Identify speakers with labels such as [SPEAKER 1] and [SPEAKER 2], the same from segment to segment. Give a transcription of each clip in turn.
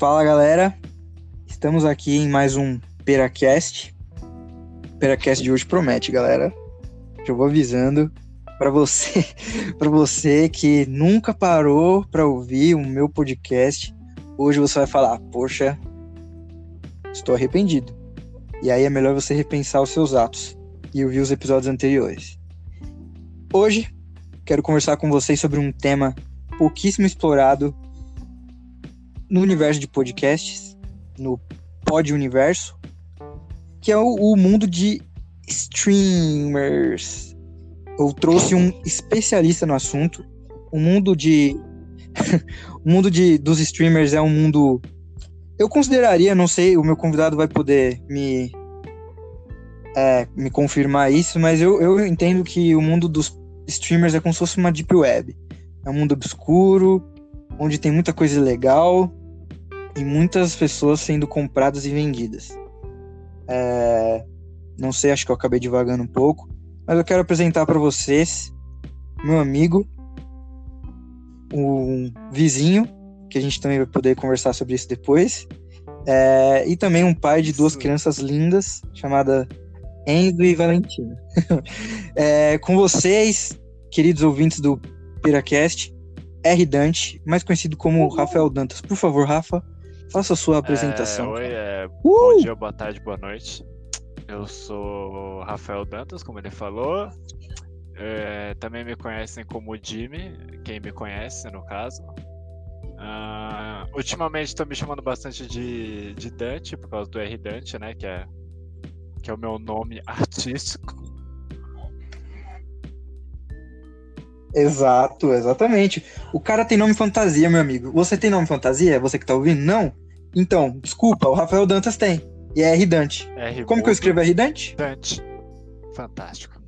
[SPEAKER 1] Fala galera, estamos aqui em mais um Peracast. Peracast de hoje promete, galera. Já vou avisando para você, para você que nunca parou para ouvir o meu podcast. Hoje você vai falar: "Poxa, estou arrependido". E aí é melhor você repensar os seus atos e ouvir os episódios anteriores. Hoje quero conversar com vocês sobre um tema pouquíssimo explorado no universo de podcasts, no Pod Universo, que é o, o mundo de streamers. Eu trouxe um especialista no assunto. O mundo de o mundo de, dos streamers é um mundo eu consideraria, não sei, o meu convidado vai poder me é, me confirmar isso, mas eu, eu entendo que o mundo dos streamers é como se fosse uma deep web. É um mundo obscuro, onde tem muita coisa legal, e muitas pessoas sendo compradas e vendidas. É... Não sei, acho que eu acabei devagando um pouco, mas eu quero apresentar para vocês meu amigo, um vizinho, que a gente também vai poder conversar sobre isso depois, é... e também um pai de duas crianças lindas, chamada Enzo e Valentina. é... Com vocês, queridos ouvintes do Piracast, R. Dante, mais conhecido como Rafael Dantas. Por favor, Rafa, Faça a sua apresentação.
[SPEAKER 2] É, oi, é, uh! bom dia, boa tarde, boa noite. Eu sou Rafael Dantas, como ele falou. É, também me conhecem como Jimmy, quem me conhece no caso. Uh, ultimamente estão me chamando bastante de, de Dante, por causa do R Dante, né? Que é, que é o meu nome artístico.
[SPEAKER 1] Exato, exatamente. O cara tem nome fantasia, meu amigo. Você tem nome fantasia? Você que tá ouvindo? Não? Então, desculpa, o Rafael Dantas tem. E é R Dante. R Como que eu escrevo R Dante?
[SPEAKER 2] Dante. Fantástico.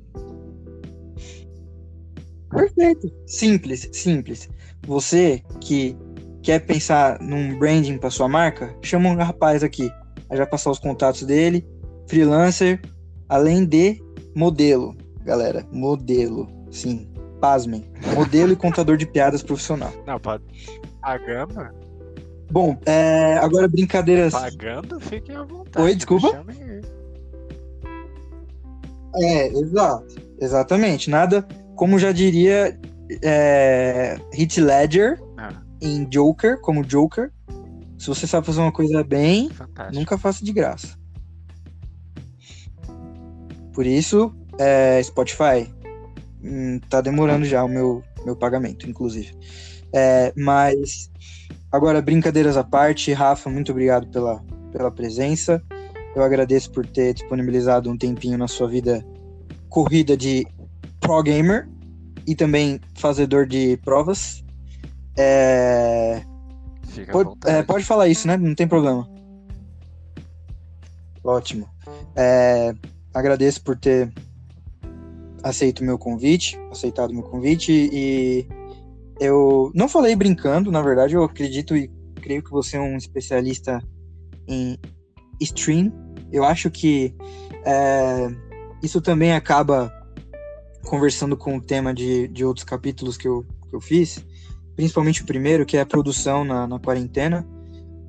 [SPEAKER 1] Perfeito. Simples, simples. Você que quer pensar num branding para sua marca, chama um rapaz aqui. Aí já passar os contatos dele. Freelancer, além de modelo, galera. Modelo, sim. Pasmem. Modelo e contador de piadas profissional.
[SPEAKER 2] Não, pode. Gama
[SPEAKER 1] Bom, é, agora brincadeiras.
[SPEAKER 2] Pagando, fiquem à vontade.
[SPEAKER 1] Oi, desculpa. É, exato. Exatamente. Nada, como já diria é, Heath Ledger ah. em Joker, como Joker. Se você sabe fazer uma coisa bem, Fantástico. nunca faça de graça. Por isso, é, Spotify tá demorando já o meu, meu pagamento, inclusive. É, mas Agora, brincadeiras à parte, Rafa, muito obrigado pela, pela presença. Eu agradeço por ter disponibilizado um tempinho na sua vida corrida de pro gamer e também fazedor de provas. É... Pode, é, pode falar isso, né? Não tem problema. Ótimo. É, agradeço por ter aceito o meu convite, aceitado o meu convite e eu não falei brincando, na verdade, eu acredito e creio que você é um especialista em stream. Eu acho que é, isso também acaba conversando com o tema de, de outros capítulos que eu, que eu fiz, principalmente o primeiro, que é a produção na, na quarentena,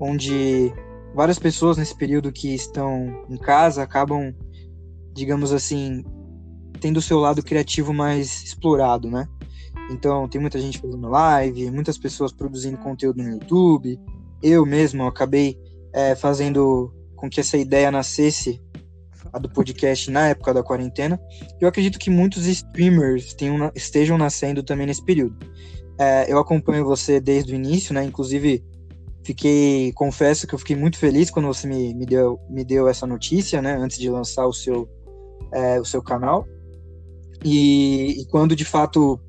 [SPEAKER 1] onde várias pessoas nesse período que estão em casa acabam, digamos assim, tendo o seu lado criativo mais explorado, né? Então, tem muita gente fazendo live, muitas pessoas produzindo conteúdo no YouTube. Eu mesmo acabei é, fazendo com que essa ideia nascesse, a do podcast, na época da quarentena. Eu acredito que muitos streamers tenham, estejam nascendo também nesse período. É, eu acompanho você desde o início, né? Inclusive, fiquei, confesso que eu fiquei muito feliz quando você me, me, deu, me deu essa notícia, né? Antes de lançar o seu, é, o seu canal. E, e quando de fato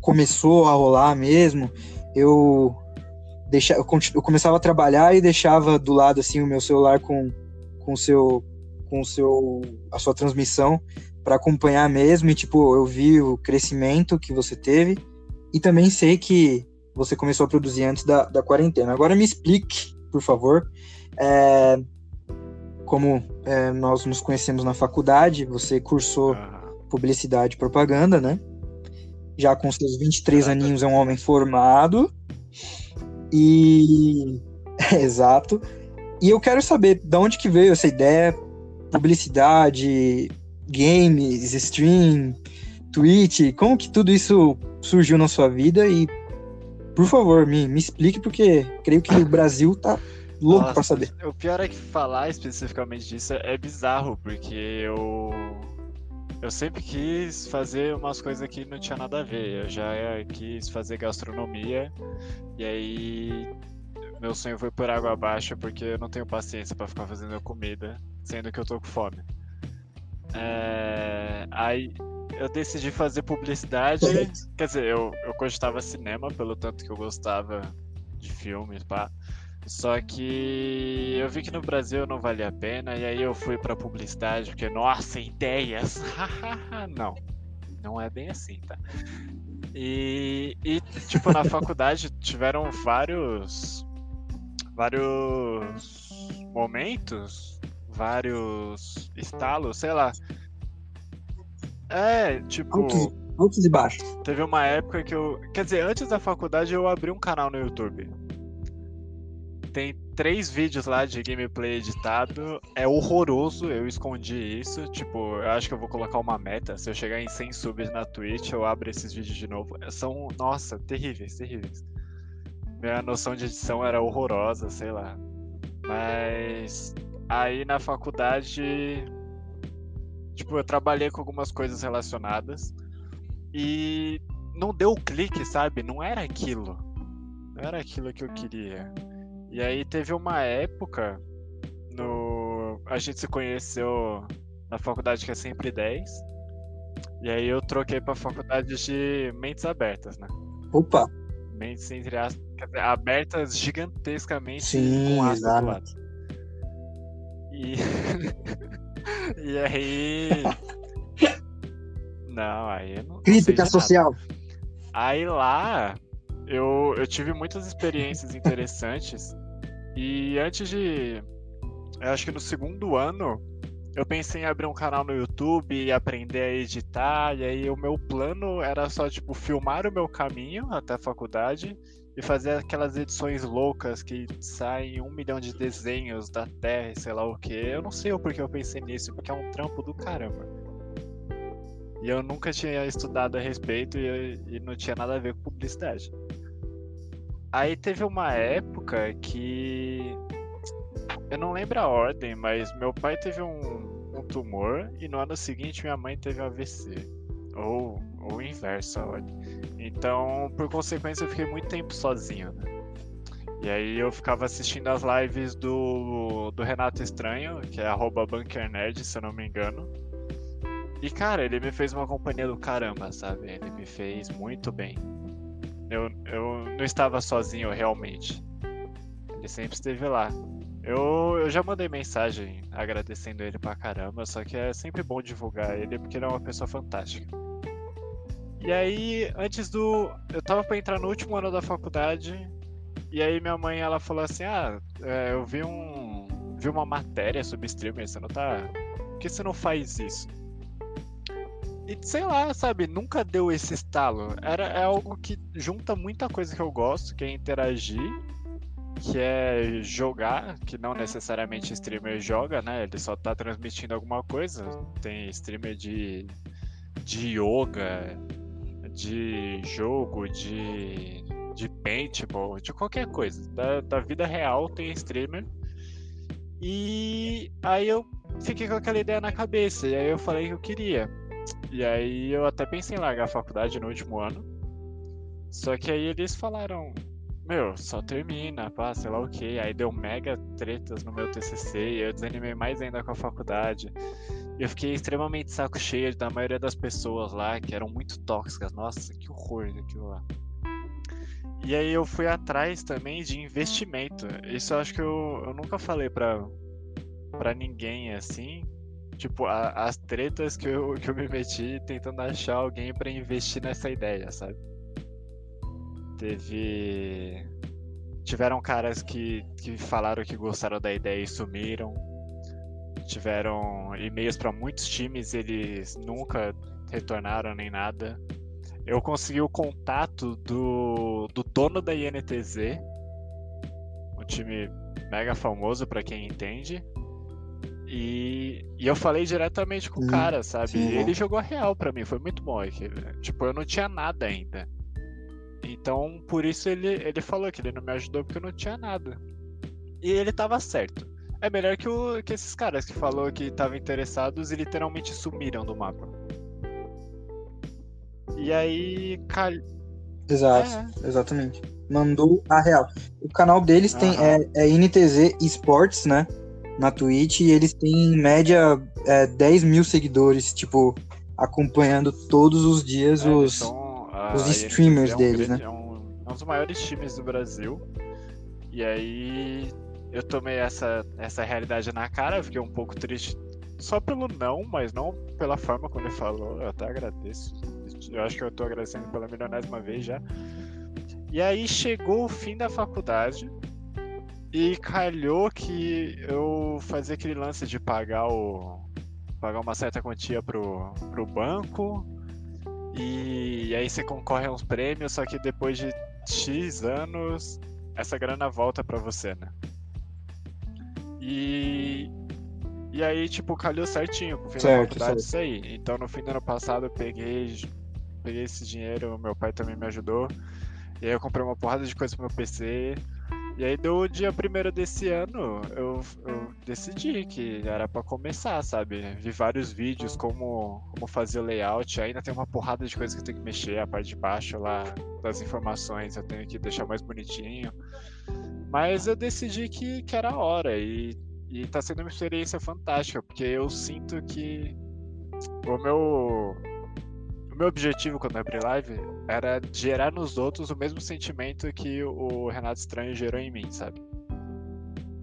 [SPEAKER 1] começou a rolar mesmo, eu deixava, eu começava a trabalhar e deixava do lado assim o meu celular com com seu com seu a sua transmissão para acompanhar mesmo. E tipo eu vi o crescimento que você teve. E também sei que você começou a produzir antes da, da quarentena. Agora me explique, por favor, é, como é, nós nos conhecemos na faculdade, você cursou publicidade e propaganda, né? já com seus 23 Caraca. aninhos é um homem formado. E Exato. E eu quero saber de onde que veio essa ideia, publicidade, games, stream, Twitch, como que tudo isso surgiu na sua vida e por favor, me, me explique, porque creio que o Brasil tá louco Nossa, pra saber.
[SPEAKER 2] O pior é que falar especificamente disso é bizarro, porque eu. Eu sempre quis fazer umas coisas que não tinha nada a ver. Eu já quis fazer gastronomia, e aí meu sonho foi por água abaixo, porque eu não tenho paciência para ficar fazendo comida, sendo que eu tô com fome. É... Aí eu decidi fazer publicidade. Quer dizer, eu, eu cogitava cinema, pelo tanto que eu gostava de filmes, pá. Só que eu vi que no Brasil não valia a pena, e aí eu fui pra publicidade, porque, nossa, ideias! não, não é bem assim, tá? E, e tipo, na faculdade tiveram vários. vários momentos, vários estalos, sei lá, é, tipo.
[SPEAKER 1] Altos, altos e baixos.
[SPEAKER 2] Teve uma época que eu. Quer dizer, antes da faculdade eu abri um canal no YouTube. Tem três vídeos lá de gameplay editado. É horroroso, eu escondi isso. Tipo, eu acho que eu vou colocar uma meta. Se eu chegar em 100 subs na Twitch, eu abro esses vídeos de novo. São, nossa, terríveis, terríveis. Minha noção de edição era horrorosa, sei lá. Mas aí na faculdade Tipo, eu trabalhei com algumas coisas relacionadas e não deu o clique, sabe? Não era aquilo. Não era aquilo que eu queria. E aí teve uma época no a gente se conheceu na faculdade que é sempre 10. E aí eu troquei para faculdade de mentes abertas, né?
[SPEAKER 1] Opa.
[SPEAKER 2] Mentes entre aspas, abertas gigantescamente
[SPEAKER 1] Sim, com exato. do lado.
[SPEAKER 2] E E aí. Não, aí não.
[SPEAKER 1] Crítica social.
[SPEAKER 2] Aí lá, eu, eu tive muitas experiências interessantes. E antes de. Acho que no segundo ano, eu pensei em abrir um canal no YouTube e aprender a editar. E aí o meu plano era só, tipo, filmar o meu caminho até a faculdade e fazer aquelas edições loucas que saem um milhão de desenhos da Terra e sei lá o que. Eu não sei o porquê eu pensei nisso, porque é um trampo do caramba. E eu nunca tinha estudado a respeito e, e não tinha nada a ver com publicidade. Aí teve uma época que. Eu não lembro a ordem, mas meu pai teve um, um tumor e no ano seguinte minha mãe teve AVC. Ou, ou o inverso, a ordem. Então, por consequência, eu fiquei muito tempo sozinho, né? E aí eu ficava assistindo as lives do, do Renato Estranho, que é arroba BunkerNerd, se eu não me engano. E cara, ele me fez uma companhia do caramba, sabe? Ele me fez muito bem. Eu, eu não estava sozinho realmente. Ele sempre esteve lá. Eu, eu já mandei mensagem agradecendo ele pra caramba, só que é sempre bom divulgar ele porque ele é uma pessoa fantástica. E aí, antes do. Eu tava pra entrar no último ano da faculdade. E aí minha mãe ela falou assim: Ah, é, eu vi um. Vi uma matéria sobre streamer, você não tá. Por que você não faz isso? E sei lá, sabe, nunca deu esse estalo. Era, é algo que junta muita coisa que eu gosto, que é interagir, que é jogar, que não necessariamente streamer joga, né? Ele só tá transmitindo alguma coisa. Tem streamer de, de yoga, de jogo, de, de paintball, de qualquer coisa. Da, da vida real tem streamer. E aí eu fiquei com aquela ideia na cabeça. E aí eu falei que eu queria. E aí eu até pensei em largar a faculdade no último ano. Só que aí eles falaram, meu, só termina, pá, sei lá o que. Aí deu mega tretas no meu TCC e eu desanimei mais ainda com a faculdade. Eu fiquei extremamente saco cheio da maioria das pessoas lá, que eram muito tóxicas. Nossa, que horror daquilo lá. E aí eu fui atrás também de investimento. Isso eu acho que eu, eu nunca falei pra, pra ninguém assim. Tipo, a, as tretas que eu, que eu me meti tentando achar alguém para investir nessa ideia, sabe? Teve. Tiveram caras que, que falaram que gostaram da ideia e sumiram tiveram e-mails para muitos times, eles nunca retornaram nem nada. Eu consegui o contato do, do dono da INTZ, time mega famoso para quem entende. E, e, eu falei diretamente com o cara, sabe? Sim, ele jogou real para mim, foi muito bom aquilo. Tipo, eu não tinha nada ainda. Então, por isso ele, ele falou que ele não me ajudou porque eu não tinha nada. E ele tava certo. É melhor que, o, que esses caras que falou que estavam interessados e literalmente sumiram do mapa. E aí, cal...
[SPEAKER 1] Exato, é. exatamente. Mandou a real. O canal deles tem é, é NTZ Esports, né? Na Twitch, e eles têm em média é, 10 mil seguidores, tipo, acompanhando todos os dias é, os, são, os streamers é deles,
[SPEAKER 2] grande,
[SPEAKER 1] né?
[SPEAKER 2] É um, é um dos maiores times do Brasil. E aí eu tomei essa, essa realidade na cara, fiquei um pouco triste só pelo não, mas não pela forma como ele falou. Eu até agradeço. Eu acho que eu tô agradecendo pela milionésima vez já. E aí chegou o fim da faculdade e calhou que eu fazia aquele lance de pagar o pagar uma certa quantia pro, pro banco e, e aí você concorre a uns prêmios, só que depois de X anos essa grana volta para você, né? E e aí, tipo, calhou certinho pro fim certo, da faculdade certo. isso aí. Então, no fim do ano passado, eu peguei, peguei esse dinheiro, meu pai também me ajudou. E aí eu comprei uma porrada de coisa pro meu PC. E aí, do dia primeiro desse ano, eu, eu decidi que era para começar, sabe? Vi vários vídeos como, como fazer o layout. Ainda tem uma porrada de coisa que eu tenho que mexer. A parte de baixo lá das informações eu tenho que deixar mais bonitinho. Mas eu decidi que, que era a hora. E e tá sendo uma experiência fantástica, porque eu sinto que o meu o meu objetivo quando eu abri live era gerar nos outros o mesmo sentimento que o Renato Estranho gerou em mim, sabe?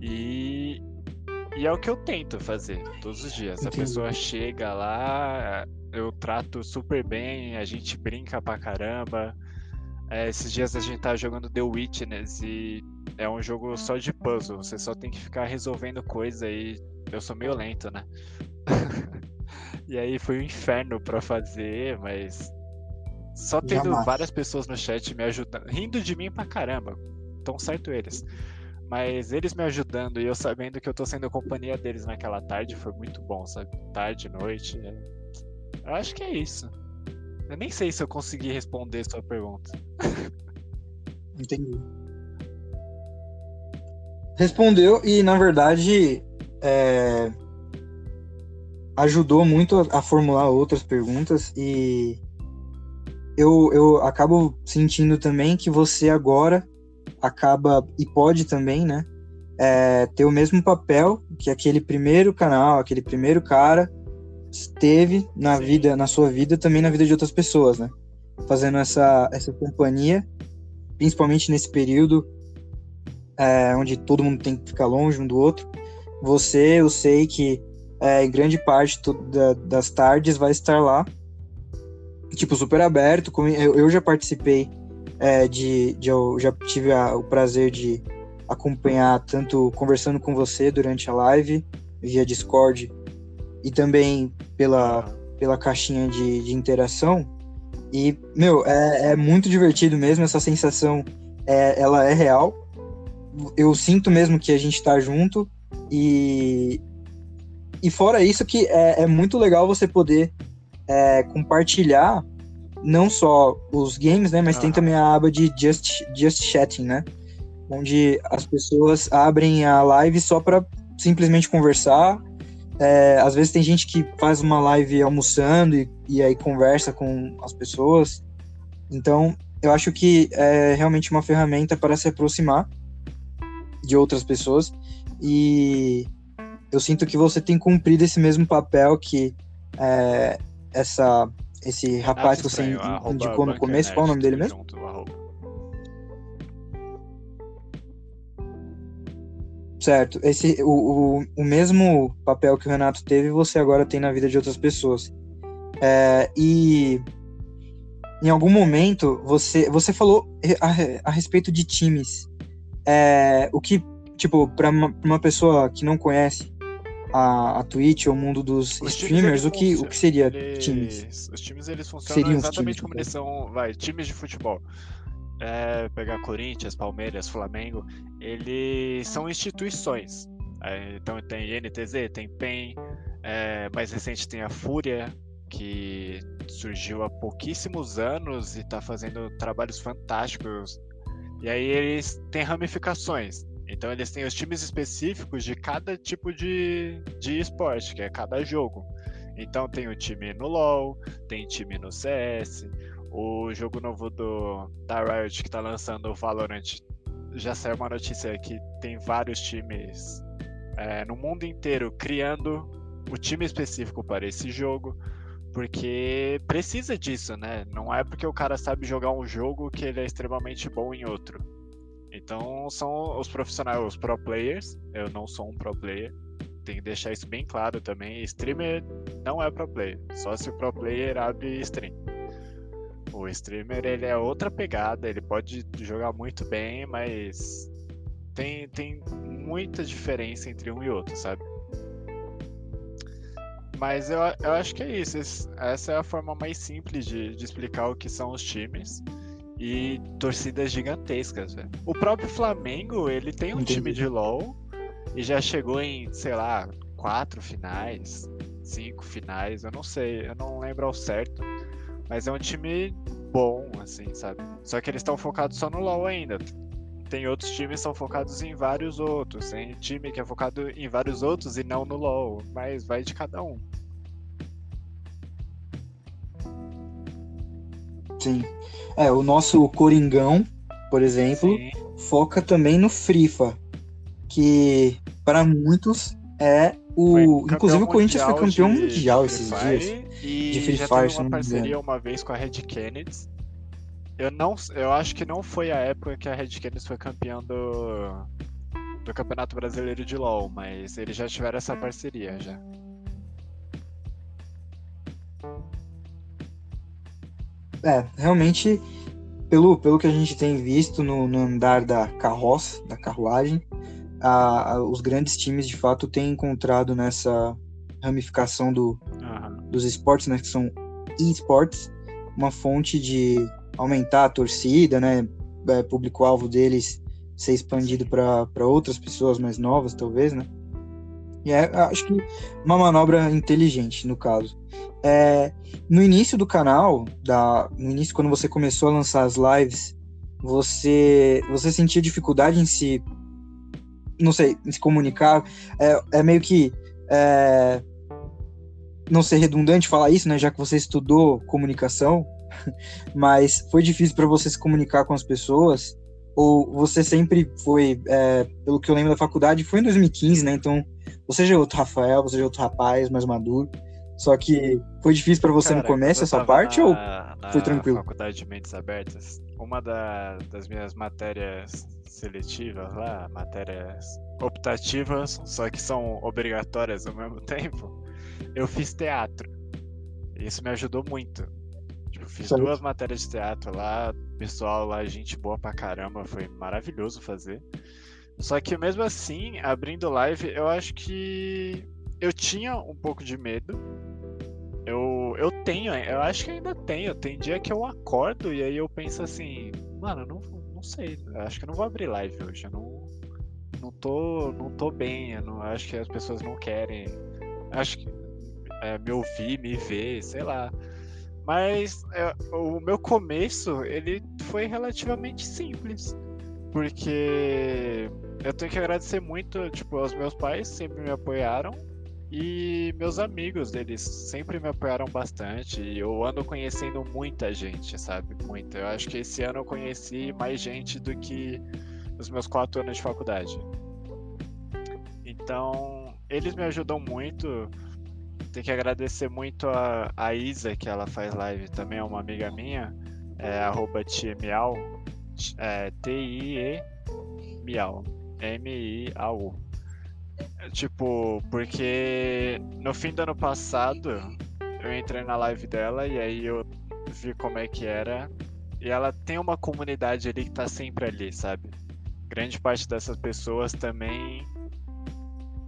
[SPEAKER 2] E, e é o que eu tento fazer todos os dias. Entendi. A pessoa chega lá, eu trato super bem, a gente brinca pra caramba. É, esses dias a gente tá jogando The Witness e é um jogo só de puzzle. Você só tem que ficar resolvendo coisa e eu sou meio lento, né? e aí foi um inferno para fazer, mas só tendo Jamais. várias pessoas no chat me ajudando, rindo de mim pra caramba. Tão certo eles. Mas eles me ajudando e eu sabendo que eu tô sendo companhia deles naquela tarde foi muito bom, sabe? Tarde, noite. É... Eu acho que é isso. Eu nem sei se eu consegui responder sua pergunta.
[SPEAKER 1] Entendi. Respondeu e, na verdade, é... ajudou muito a, a, formular outras perguntas e eu, eu acabo sentindo também que você agora acaba, e pode também, né, é, ter o mesmo papel que aquele primeiro canal, aquele primeiro cara teve na Sim. vida, na sua vida, também na vida de outras pessoas, né? Fazendo essa, essa companhia, principalmente nesse período é, onde todo mundo tem que ficar longe um do outro. Você, eu sei que é, grande parte da, das tardes vai estar lá, tipo, super aberto. Eu, eu já participei é, de, de, Eu já tive a, o prazer de acompanhar tanto conversando com você durante a live, via Discord, e também pela, pela caixinha de, de interação. E, meu, é, é muito divertido mesmo, essa sensação, é, ela é real. Eu sinto mesmo que a gente tá junto e, e fora isso que é, é muito legal você poder é, compartilhar não só os games, né, mas tem também a aba de Just, Just Chatting, né, onde as pessoas abrem a live só para simplesmente conversar é, às vezes tem gente que faz uma live almoçando e, e aí conversa com as pessoas. Então, eu acho que é realmente uma ferramenta para se aproximar de outras pessoas. E eu sinto que você tem cumprido esse mesmo papel que é, essa, esse rapaz que você indicou no começo. Qual é o nome dele mesmo? Junto, Certo. Esse, o, o, o mesmo papel que o Renato teve, você agora tem na vida de outras pessoas. É, e em algum momento você, você falou a, a respeito de times. É, o que, tipo, para uma, uma, pessoa que não conhece a, a Twitch ou o mundo dos os streamers, o que, o que seria
[SPEAKER 2] eles,
[SPEAKER 1] times?
[SPEAKER 2] Os times eles funcionam Seriam exatamente como eles são, vai, times de futebol. é, pegar Corinthians, Palmeiras, Flamengo, eles são instituições. É, então tem INTZ, tem PEN, é, mais recente tem a Fúria, que surgiu há pouquíssimos anos e está fazendo trabalhos fantásticos. E aí eles têm ramificações. Então eles têm os times específicos de cada tipo de, de esporte, que é cada jogo. Então tem o time no LoL, tem time no CS, o jogo novo do da Riot que está lançando o Valorant já saiu uma notícia que tem vários times é, no mundo inteiro criando o time específico para esse jogo, porque precisa disso, né? Não é porque o cara sabe jogar um jogo que ele é extremamente bom em outro. Então são os profissionais, os pro players. Eu não sou um pro player. Tem que deixar isso bem claro também. Streamer não é pro player. Só se o pro player abre stream. O streamer ele é outra pegada. Ele pode jogar muito bem, mas tem, tem muita diferença entre um e outro, sabe? Mas eu, eu acho que é isso. Essa é a forma mais simples de, de explicar o que são os times e torcidas gigantescas, velho. O próprio Flamengo, ele tem um Entendi. time de LoL e já chegou em, sei lá, quatro finais, cinco finais, eu não sei, eu não lembro ao certo. Mas é um time bom, assim, sabe? Só que eles estão focados só no LoL ainda. Tem outros times que são focados em vários outros. Tem time que é focado em vários outros e não no LoL. Mas vai de cada um.
[SPEAKER 1] Sim. É, o nosso Coringão, por exemplo, Sim. foca também no Frifa, que para muitos é o. Inclusive o Corinthians foi campeão de, mundial esses dias.
[SPEAKER 2] E de Free já Fire, teve uma parceria uma vez com a Red Kennedy. Eu não, eu acho que não foi a época que a Red Kennedy foi campeão do do Campeonato Brasileiro de LoL, mas eles já tiveram essa parceria já.
[SPEAKER 1] É, realmente, pelo, pelo que a gente tem visto no, no andar da carroça, da carruagem, a, a, os grandes times de fato têm encontrado nessa ramificação do, uhum. dos esportes, né, que são esportes, uma fonte de aumentar a torcida, né, é, público-alvo deles ser expandido para outras pessoas mais novas, talvez, né? É, acho que uma manobra inteligente, no caso. É, no início do canal, da, no início, quando você começou a lançar as lives, você, você sentia dificuldade em se. Não sei, em se comunicar. É, é meio que. É, não ser redundante falar isso, né? Já que você estudou comunicação, mas foi difícil para você se comunicar com as pessoas? Ou você sempre foi, é, pelo que eu lembro da faculdade, foi em 2015, né? Então, você já é outro Rafael, você já é outro rapaz mais maduro. Só que foi difícil para você Cara, no começo essa parte
[SPEAKER 2] na,
[SPEAKER 1] ou
[SPEAKER 2] na
[SPEAKER 1] foi tranquilo?
[SPEAKER 2] Na faculdade de Mentes Abertas, uma da, das minhas matérias seletivas lá, matérias optativas, só que são obrigatórias ao mesmo tempo, eu fiz teatro. Isso me ajudou muito. Tipo, fiz duas matérias de teatro lá, pessoal lá, gente boa pra caramba, foi maravilhoso fazer. Só que mesmo assim, abrindo live, eu acho que eu tinha um pouco de medo. Eu, eu tenho, eu acho que ainda tenho. Tem dia que eu acordo e aí eu penso assim, mano, não, não sei, acho que eu não vou abrir live hoje. Eu não, não, tô, não tô bem, eu não, acho que as pessoas não querem. Acho que é, me ouvir, me ver, sei lá. Mas é, o meu começo, ele foi relativamente simples. Porque eu tenho que agradecer muito, tipo, aos meus pais sempre me apoiaram e meus amigos, eles sempre me apoiaram bastante. E eu ando conhecendo muita gente, sabe? Muita. Eu acho que esse ano eu conheci mais gente do que os meus quatro anos de faculdade. Então, eles me ajudam muito. Tem que agradecer muito a, a Isa, que ela faz live, também é uma amiga minha, é arroba Miau, é, T-I-E Miau, M-I-A-U. Tipo, porque no fim do ano passado eu entrei na live dela e aí eu vi como é que era. E ela tem uma comunidade ali que tá sempre ali, sabe? Grande parte dessas pessoas também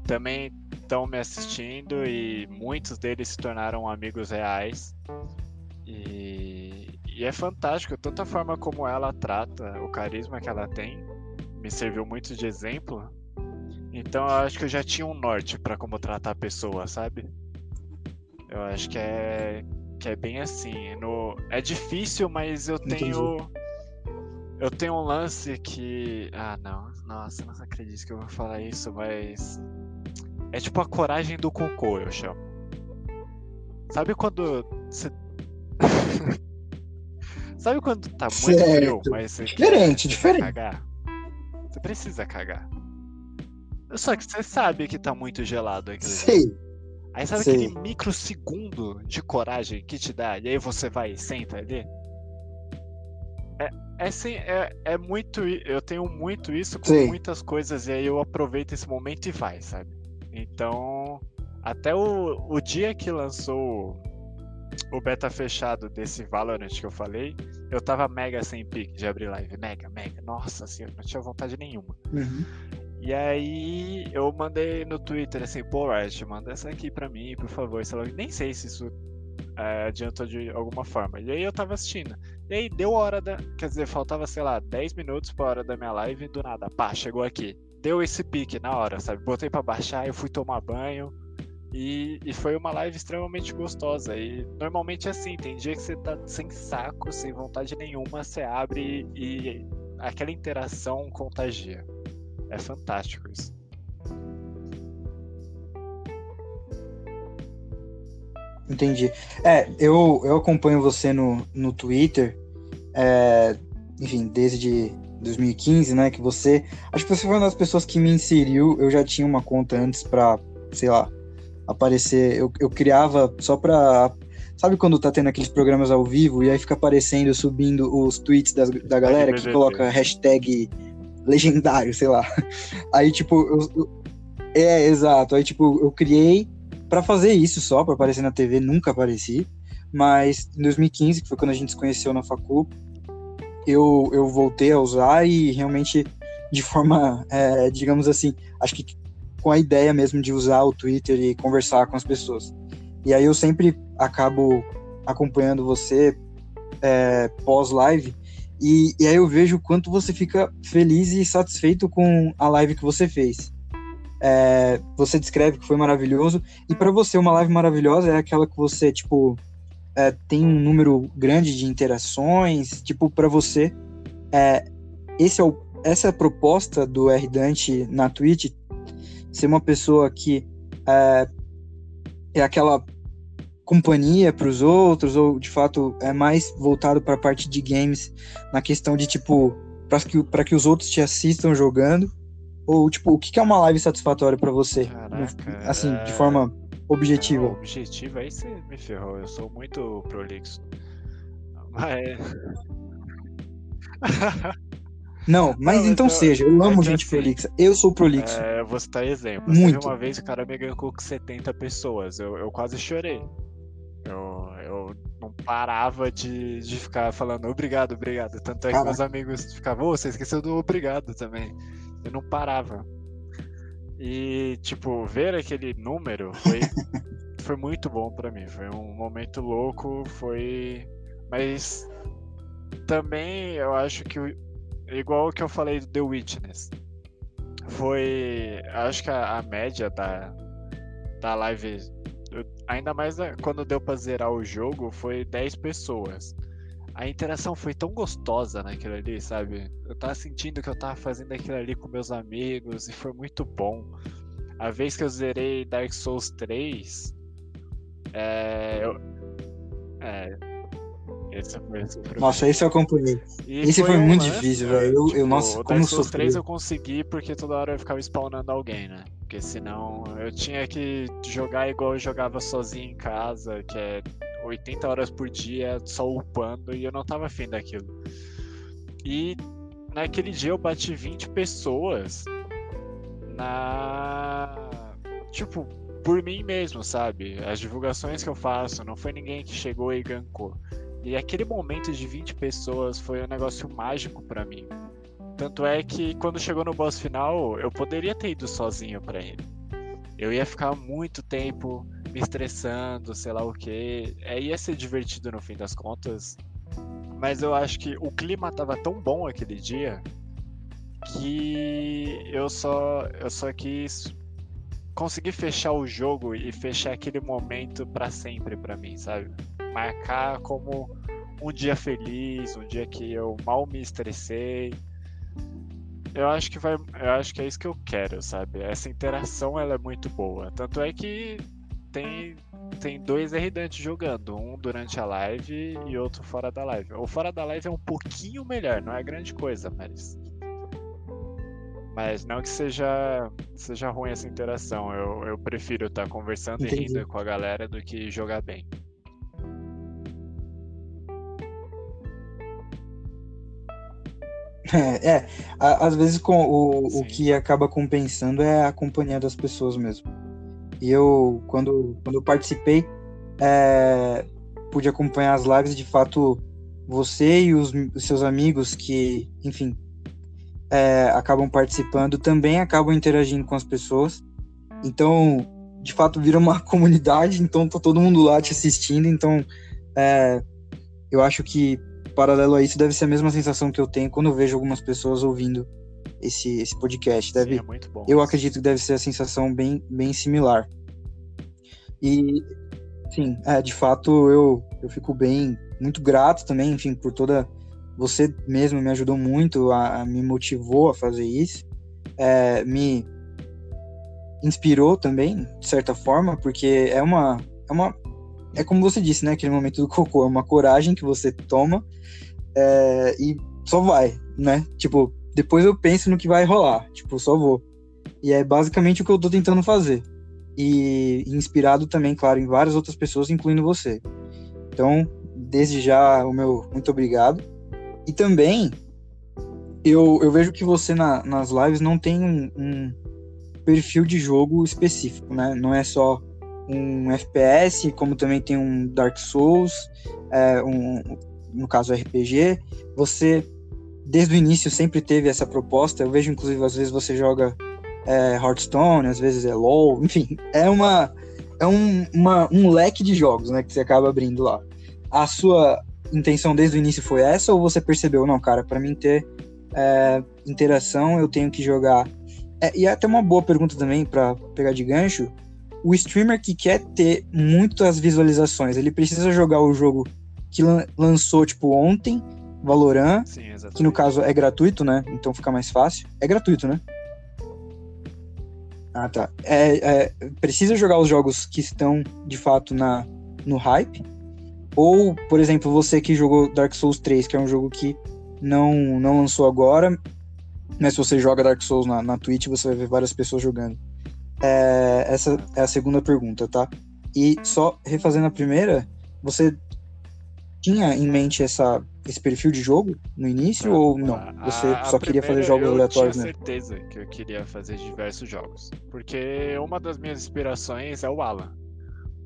[SPEAKER 2] também estão me assistindo e muitos deles se tornaram amigos reais. E, e é fantástico, tanto a forma como ela trata, o carisma que ela tem, me serviu muito de exemplo. Então eu acho que eu já tinha um norte para como tratar a pessoa, sabe? Eu acho que é que é bem assim. No, é difícil, mas eu tenho Entendi. eu tenho um lance que ah não, nossa, não acredito que eu vou falar isso, mas é tipo a coragem do cocô, eu chamo. Sabe quando você Sabe quando tá muito certo. frio, mas você
[SPEAKER 1] diferente, diferente.
[SPEAKER 2] cagar? Você precisa cagar. Só que você sabe que tá muito gelado aqui.
[SPEAKER 1] Sei.
[SPEAKER 2] Aí sabe Sei. aquele microsegundo de coragem que te dá? E aí você vai e senta ali? É, é, assim, é, é muito. Eu tenho muito isso com Sim. muitas coisas, e aí eu aproveito esse momento e vai, sabe? Então, até o, o dia que lançou o beta fechado desse Valorant que eu falei, eu tava mega sem pique de abrir live. Mega, mega. Nossa senhora, não tinha vontade nenhuma.
[SPEAKER 1] Uhum.
[SPEAKER 2] E aí eu mandei no Twitter assim, pô, Riot, manda essa aqui pra mim, por favor. Nem sei se isso é, adiantou de alguma forma. E aí eu tava assistindo. E aí deu hora da. Quer dizer, faltava, sei lá, 10 minutos pra hora da minha live e do nada, pá, chegou aqui. Deu esse pique na hora, sabe? Botei pra baixar, eu fui tomar banho. E, e, foi uma live extremamente gostosa. E normalmente é assim, tem dia que você tá sem saco, sem vontade nenhuma, você abre e, aquela interação contagia. É fantástico isso.
[SPEAKER 1] Entendi. É, eu, eu acompanho você no, no Twitter, é, enfim, desde 2015, né? Que você. Acho que você foi uma das pessoas que me inseriu. Eu já tinha uma conta antes pra, sei lá, aparecer. Eu, eu criava só pra. Sabe quando tá tendo aqueles programas ao vivo e aí fica aparecendo, subindo os tweets das, da galera que coloca hashtag legendário, sei lá. Aí, tipo, eu, eu, é, exato. Aí, tipo, eu criei para fazer isso só, para aparecer na TV, nunca apareci. Mas em 2015, que foi quando a gente se conheceu na facu, eu, eu voltei a usar e realmente de forma, é, digamos assim, acho que com a ideia mesmo de usar o Twitter e conversar com as pessoas. E aí eu sempre acabo acompanhando você é, pós-live e, e aí eu vejo o quanto você fica feliz e satisfeito com a live que você fez. É, você descreve que foi maravilhoso e para você uma live maravilhosa é aquela que você tipo é, tem um número grande de interações tipo para você é, esse é o, essa é a proposta do R Dante na Twitch ser uma pessoa que é, é aquela companhia para os outros ou de fato é mais voltado para a parte de games na questão de tipo para que para que os outros te assistam jogando? Ou tipo o que é uma live satisfatória para você?
[SPEAKER 2] Caraca,
[SPEAKER 1] assim de forma objetiva.
[SPEAKER 2] Objetiva aí você me ferrou. Eu sou muito prolixo. Mas
[SPEAKER 1] Não, mas não, então eu, seja, eu amo gente assim, prolixa. Eu sou prolixo.
[SPEAKER 2] É, vou citar exemplo.
[SPEAKER 1] Muito.
[SPEAKER 2] uma vez o cara me ganhou com 70 pessoas. Eu, eu quase chorei. Eu, eu não parava de, de ficar falando obrigado, obrigado. Tanto é que meus amigos ficavam, oh, você esqueceu do obrigado também. Eu não parava. E, tipo, ver aquele número foi, foi muito bom para mim. Foi um momento louco, foi. Mas também eu acho que igual o que eu falei do The Witness. Foi. Acho que a, a média da, da live. Ainda mais quando deu pra zerar o jogo, foi 10 pessoas. A interação foi tão gostosa naquilo ali, sabe? Eu tava sentindo que eu tava fazendo aquilo ali com meus amigos e foi muito bom. A vez que eu zerei Dark Souls 3, é, eu, é,
[SPEAKER 1] esse foi nossa, esse eu acompanhei. E esse foi, foi muito lance, difícil, velho. Eu, tipo, eu, nossa, como eu sofri.
[SPEAKER 2] 3 eu consegui porque toda hora eu ficava spawnando alguém, né? Porque senão eu tinha que jogar igual eu jogava sozinho em casa, que é 80 horas por dia só upando, e eu não tava afim daquilo. E naquele dia eu bati 20 pessoas na. Tipo, por mim mesmo, sabe? As divulgações que eu faço, não foi ninguém que chegou e gancou. E aquele momento de 20 pessoas foi um negócio mágico para mim. Tanto é que quando chegou no boss final, eu poderia ter ido sozinho para ele. Eu ia ficar muito tempo me estressando, sei lá o que. É, ia ser divertido no fim das contas. Mas eu acho que o clima tava tão bom aquele dia que eu só eu só quis conseguir fechar o jogo e fechar aquele momento para sempre para mim, sabe? Marcar como um dia feliz, um dia que eu mal me estressei. Eu acho que vai, eu acho que é isso que eu quero, sabe? Essa interação ela é muito boa. Tanto é que tem tem dois irritantes jogando, um durante a live e outro fora da live. O fora da live é um pouquinho melhor, não é grande coisa, mas mas não que seja, seja ruim essa interação. Eu, eu prefiro estar conversando Entendi. e rindo com a galera do que jogar bem.
[SPEAKER 1] É, é às vezes com o, o que acaba compensando é a companhia das pessoas mesmo. E eu, quando, quando eu participei, é, pude acompanhar as lives, de fato, você e os, os seus amigos que, enfim, é, acabam participando também acabam interagindo com as pessoas. Então, de fato, vira uma comunidade, então tá todo mundo lá te assistindo. Então, é, eu acho que, paralelo a isso, deve ser a mesma sensação que eu tenho quando eu vejo algumas pessoas ouvindo esse, esse podcast. Deve, Sim, é eu acredito que deve ser a sensação bem, bem similar. E, sim, é, de fato, eu, eu fico bem, muito grato também, enfim, por toda você mesmo me ajudou muito, a, a me motivou a fazer isso, é, me inspirou também, de certa forma, porque é uma, é uma. É como você disse, né? Aquele momento do cocô, é uma coragem que você toma é, e só vai, né? Tipo, depois eu penso no que vai rolar, tipo, só vou. E é basicamente o que eu tô tentando fazer. E inspirado também, claro, em várias outras pessoas, incluindo você. Então, desde já, o meu muito obrigado. E também, eu, eu vejo que você na, nas lives não tem um, um, perfil de jogo específico, né? Não é só um FPS, como também tem um Dark Souls, é, um, no caso RPG. Você, desde o início, sempre teve essa proposta. Eu vejo, inclusive, às vezes você joga é, Hearthstone, às vezes é LoL, enfim, é uma é um, uma, um leque de jogos, né, que você acaba abrindo lá. A sua intenção desde o início foi essa ou você percebeu, não, cara, para mim ter é, interação eu tenho que jogar. É, e é até uma boa pergunta também para pegar de gancho. O streamer que quer ter muitas visualizações, ele precisa jogar o jogo que lançou tipo ontem, Valorant, Sim, que no caso é gratuito, né? Então fica mais fácil. É gratuito, né? Ah, tá. É, é, precisa jogar os jogos que estão de fato na, no hype ou, por exemplo, você que jogou Dark Souls 3, que é um jogo que não, não lançou agora, mas se você joga Dark Souls na, na Twitch, você vai ver várias pessoas jogando. É, essa é a segunda pergunta, tá? E só refazendo a primeira, você tinha em mente essa, esse perfil de jogo no início ah, ou não? Você a, só a queria fazer jogos aleatórios,
[SPEAKER 2] né? Eu tinha certeza que eu queria fazer diversos jogos. Porque uma das minhas inspirações é o Alan.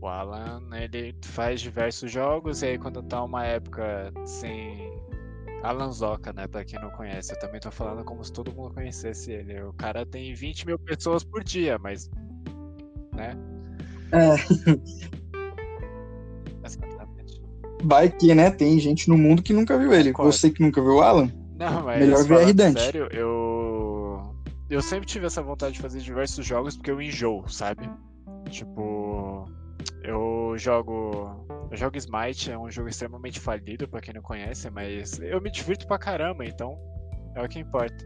[SPEAKER 2] O Alan, ele faz diversos jogos, e aí quando tá uma época sem. Alan Zoca, né? Pra quem não conhece, eu também tô falando como se todo mundo conhecesse ele. O cara tem 20 mil pessoas por dia, mas. né? É.
[SPEAKER 1] Vai que, né? Tem gente no mundo que nunca viu ele. Concordo. Você que nunca viu o Alan?
[SPEAKER 2] Não, mas.
[SPEAKER 1] Melhor ver Dante.
[SPEAKER 2] Sério, eu. Eu sempre tive essa vontade de fazer diversos jogos porque eu enjoo, sabe? Tipo eu jogo. Eu jogo Smite, é um jogo extremamente falido para quem não conhece, mas eu me divirto pra caramba, então é o que importa.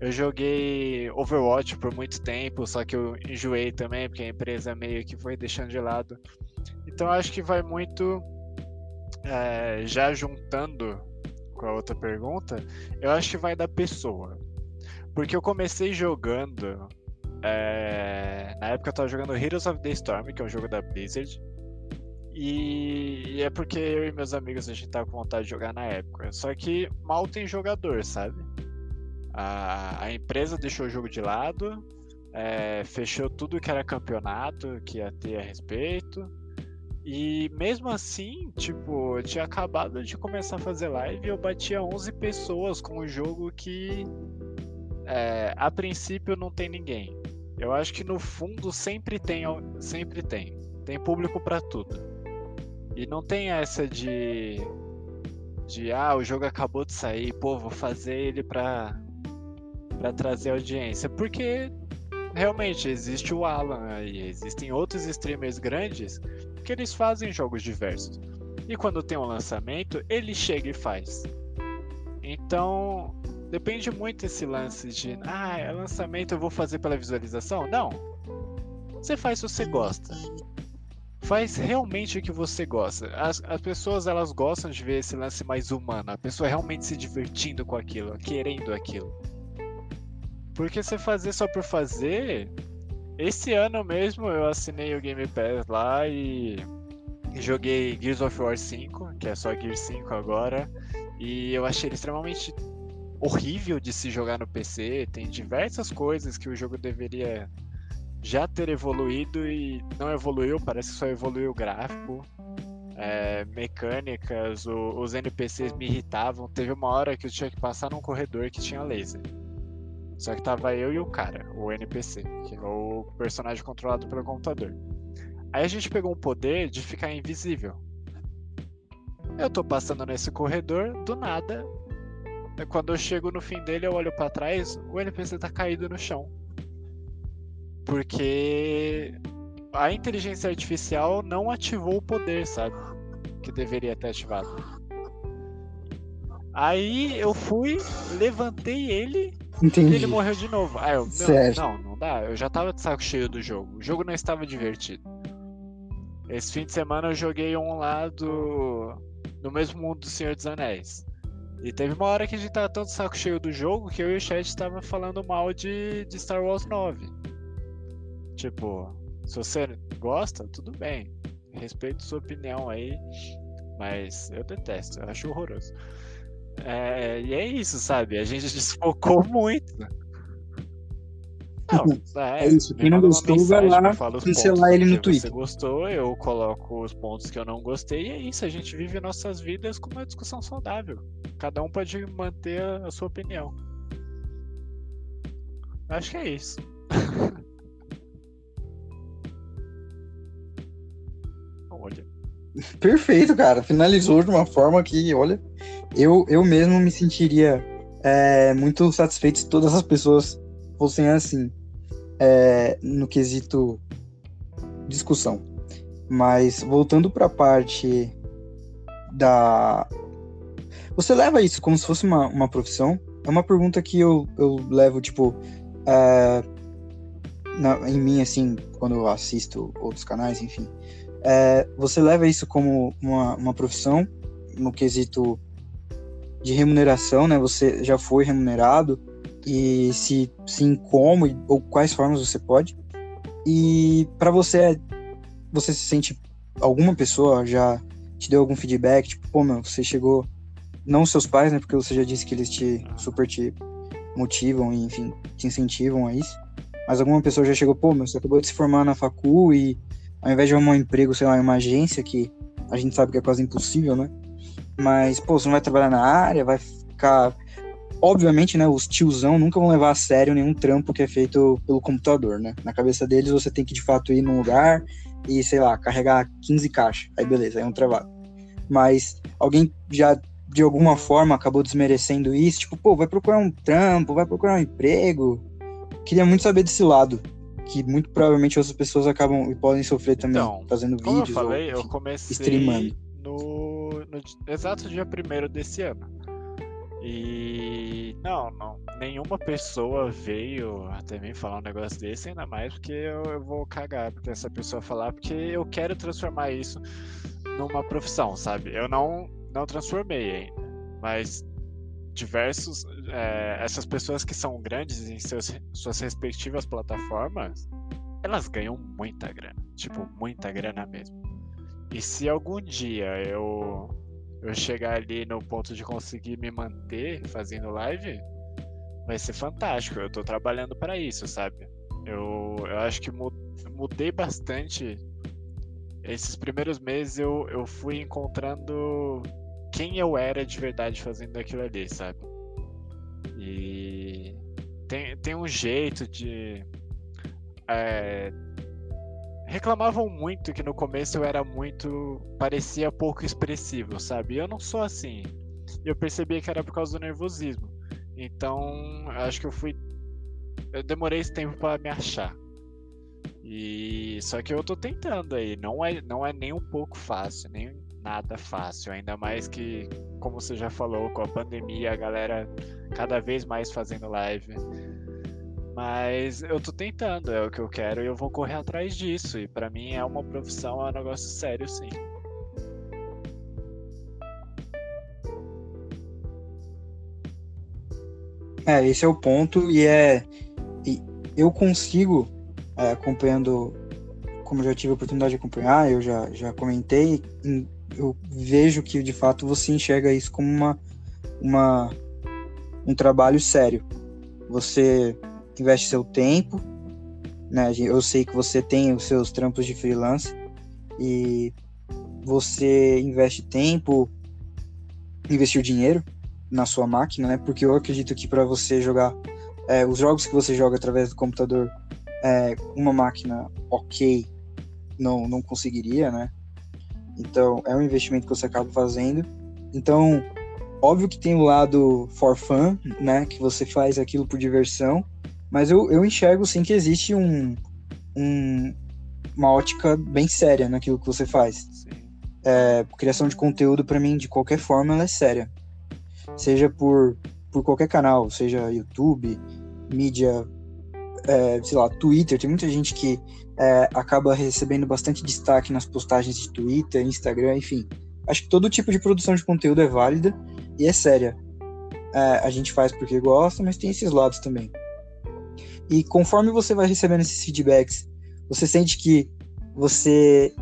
[SPEAKER 2] Eu joguei Overwatch por muito tempo, só que eu enjoei também, porque a empresa meio que foi deixando de lado. Então acho que vai muito. É, já juntando com a outra pergunta, eu acho que vai da pessoa. Porque eu comecei jogando é... Na época eu tava jogando Heroes of the Storm, que é um jogo da Blizzard. E... é porque eu e meus amigos a gente tava com vontade de jogar na época. Só que mal tem jogador, sabe? A, a empresa deixou o jogo de lado, é... fechou tudo que era campeonato que ia ter a respeito. E mesmo assim, tipo, eu tinha acabado de começar a fazer live e eu batia 11 pessoas com um jogo que é, a princípio não tem ninguém. Eu acho que no fundo sempre tem, sempre tem. Tem público para tudo. E não tem essa de de ah, o jogo acabou de sair, pô, vou fazer ele pra, pra trazer audiência. Porque realmente existe o Alan aí, existem outros streamers grandes que eles fazem jogos diversos. E quando tem um lançamento, ele chega e faz. Então, depende muito esse lance de, ah, é lançamento, eu vou fazer pela visualização. Não. Você faz se você gosta. Faz realmente o que você gosta. As, as pessoas elas gostam de ver esse lance mais humano, a pessoa realmente se divertindo com aquilo, querendo aquilo. Porque você fazer só por fazer, esse ano mesmo eu assinei o Game Pass lá e joguei Gears of War 5, que é só Gears 5 agora, e eu achei ele extremamente horrível de se jogar no PC. Tem diversas coisas que o jogo deveria já ter evoluído e não evoluiu, parece que só evoluiu o gráfico. É, mecânicas, o, os NPCs me irritavam. Teve uma hora que eu tinha que passar num corredor que tinha laser. Só que tava eu e o cara, o NPC, que é o personagem controlado pelo computador. Aí a gente pegou um poder de ficar invisível. Eu tô passando nesse corredor, do nada. Quando eu chego no fim dele, eu olho para trás, o NPC tá caído no chão. Porque a inteligência artificial não ativou o poder, sabe? Que deveria ter ativado. Aí eu fui, levantei ele Entendi. e ele morreu de novo. Aí eu, não, não dá. Eu já tava de saco cheio do jogo. O jogo não estava divertido. Esse fim de semana eu joguei um lado no mesmo mundo do Senhor dos Anéis. E teve uma hora que a gente tava tão de saco cheio do jogo que eu e o chat tava falando mal de, de Star Wars 9. Tipo, se você gosta, tudo bem. Respeito sua opinião aí. Mas eu detesto, eu acho horroroso. É, e é isso, sabe? A gente desfocou muito.
[SPEAKER 1] Não, é, é isso. Quem não gostou, vai lá cancelar ele no Twitter. Se
[SPEAKER 2] você gostou, eu coloco os pontos que eu não gostei. E é isso. A gente vive nossas vidas com uma discussão saudável. Cada um pode manter a sua opinião. Acho que é isso.
[SPEAKER 1] Perfeito, cara. Finalizou de uma forma que, olha, eu, eu mesmo me sentiria é, muito satisfeito se todas as pessoas fossem assim, é, no quesito discussão. Mas voltando para a parte da. Você leva isso como se fosse uma, uma profissão? É uma pergunta que eu, eu levo, tipo, é, na, em mim, assim, quando eu assisto outros canais, enfim. É, você leva isso como uma, uma profissão, no quesito de remuneração, né? Você já foi remunerado e se sim como ou quais formas você pode. E para você, você se sente alguma pessoa já te deu algum feedback, tipo, pô, meu, você chegou não seus pais, né? Porque você já disse que eles te super te motivam e, enfim, te incentivam a isso. Mas alguma pessoa já chegou, pô, meu, você acabou de se formar na facu e ao invés de arrumar um emprego, sei lá, em uma agência, que a gente sabe que é quase impossível, né? Mas, pô, você não vai trabalhar na área, vai ficar. Obviamente, né? Os tiozão nunca vão levar a sério nenhum trampo que é feito pelo computador, né? Na cabeça deles, você tem que de fato ir num lugar e, sei lá, carregar 15 caixas. Aí beleza, é um trabalho. Mas alguém já de alguma forma acabou desmerecendo isso, tipo, pô, vai procurar um trampo, vai procurar um emprego. Queria muito saber desse lado que muito provavelmente outras pessoas acabam e podem sofrer também então, fazendo vídeos
[SPEAKER 2] eu falei,
[SPEAKER 1] ou
[SPEAKER 2] eu comecei streamando. No, no exato dia primeiro desse ano. E não, não, nenhuma pessoa veio até mim falar um negócio desse, ainda mais porque eu, eu vou cagar porque essa pessoa falar, porque eu quero transformar isso numa profissão, sabe? Eu não, não transformei ainda, mas diversos. É, essas pessoas que são grandes em seus, suas respectivas plataformas, elas ganham muita grana. Tipo, muita grana mesmo. E se algum dia eu, eu chegar ali no ponto de conseguir me manter fazendo live, vai ser fantástico. Eu tô trabalhando para isso, sabe? Eu, eu acho que mudei bastante. Esses primeiros meses eu, eu fui encontrando quem eu era de verdade fazendo aquilo ali, sabe? E tem, tem um jeito de. É, reclamavam muito que no começo eu era muito. parecia pouco expressivo, sabe? Eu não sou assim. eu percebi que era por causa do nervosismo. Então, acho que eu fui. Eu demorei esse tempo para me achar. E só que eu tô tentando aí. Não é, não é nem um pouco fácil, nem nada fácil. Ainda mais que, como você já falou, com a pandemia, a galera cada vez mais fazendo live. Mas eu tô tentando, é o que eu quero e eu vou correr atrás disso. E para mim é uma profissão, é um negócio sério, sim.
[SPEAKER 1] É, esse é o ponto e é. E eu consigo, é, acompanhando, como já tive a oportunidade de acompanhar, eu já, já comentei, eu vejo que de fato você enxerga isso como uma, uma um trabalho sério. Você investe seu tempo, né? Eu sei que você tem os seus trampos de freelance e você investe tempo, investiu dinheiro na sua máquina, né? Porque eu acredito que para você jogar é, os jogos que você joga através do computador, é, uma máquina ok não, não conseguiria, né? Então é um investimento que você acaba fazendo. Então, óbvio que tem o lado for fun, né? Que você faz aquilo por diversão. Mas eu, eu enxergo sim que existe um, um, uma ótica bem séria naquilo que você faz. É, criação de conteúdo, para mim, de qualquer forma, ela é séria. Seja por, por qualquer canal, seja YouTube, mídia, é, sei lá, Twitter. Tem muita gente que é, acaba recebendo bastante destaque nas postagens de Twitter, Instagram, enfim. Acho que todo tipo de produção de conteúdo é válida e é séria. É, a gente faz porque gosta, mas tem esses lados também. E conforme você vai recebendo esses feedbacks, você sente que você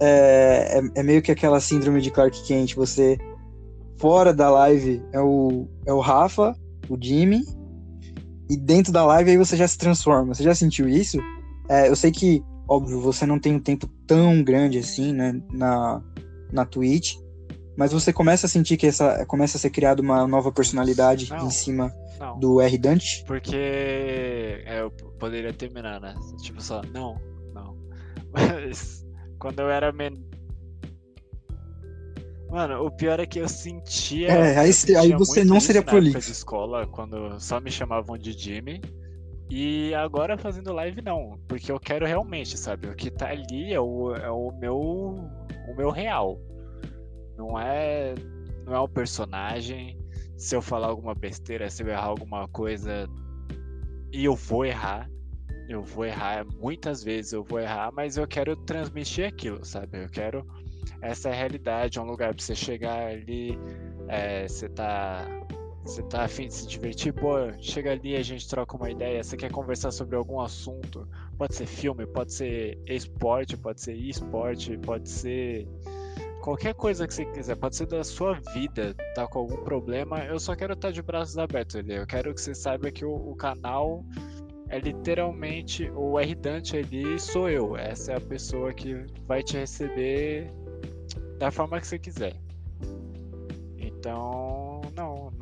[SPEAKER 1] é, é, é, meio que aquela síndrome de Clark Kent. Você, fora da live, é o, é o Rafa, o Jimmy, e dentro da live aí você já se transforma. Você já sentiu isso? É, eu sei que, óbvio, você não tem um tempo tão grande assim, né, na, na Twitch, mas você começa a sentir que essa começa a ser criada uma nova personalidade não. em cima não. do R Dante?
[SPEAKER 2] Porque é, eu poderia terminar, né? Tipo só, não, não. Mas quando eu era menor. Mano, o pior é que eu sentia.
[SPEAKER 1] É, aí,
[SPEAKER 2] eu sentia
[SPEAKER 1] aí você não seria prolixo.
[SPEAKER 2] de escola, quando só me chamavam de Jimmy. E agora fazendo live não, porque eu quero realmente, sabe? O que tá ali é o, é o meu o meu real. Não é não é um personagem, se eu falar alguma besteira, se eu errar alguma coisa, e eu vou errar, eu vou errar muitas vezes, eu vou errar, mas eu quero transmitir aquilo, sabe? Eu quero essa é realidade, é um lugar para você chegar ali, é, você tá você tá afim de se divertir, pô, chega ali, a gente troca uma ideia, você quer conversar sobre algum assunto, pode ser filme, pode ser esporte, pode ser esporte, pode ser qualquer coisa que você quiser, pode ser da sua vida, tá com algum problema, eu só quero estar de braços abertos ali. Eu quero que você saiba que o, o canal é literalmente o R Dante ali sou eu. Essa é a pessoa que vai te receber da forma que você quiser. Então,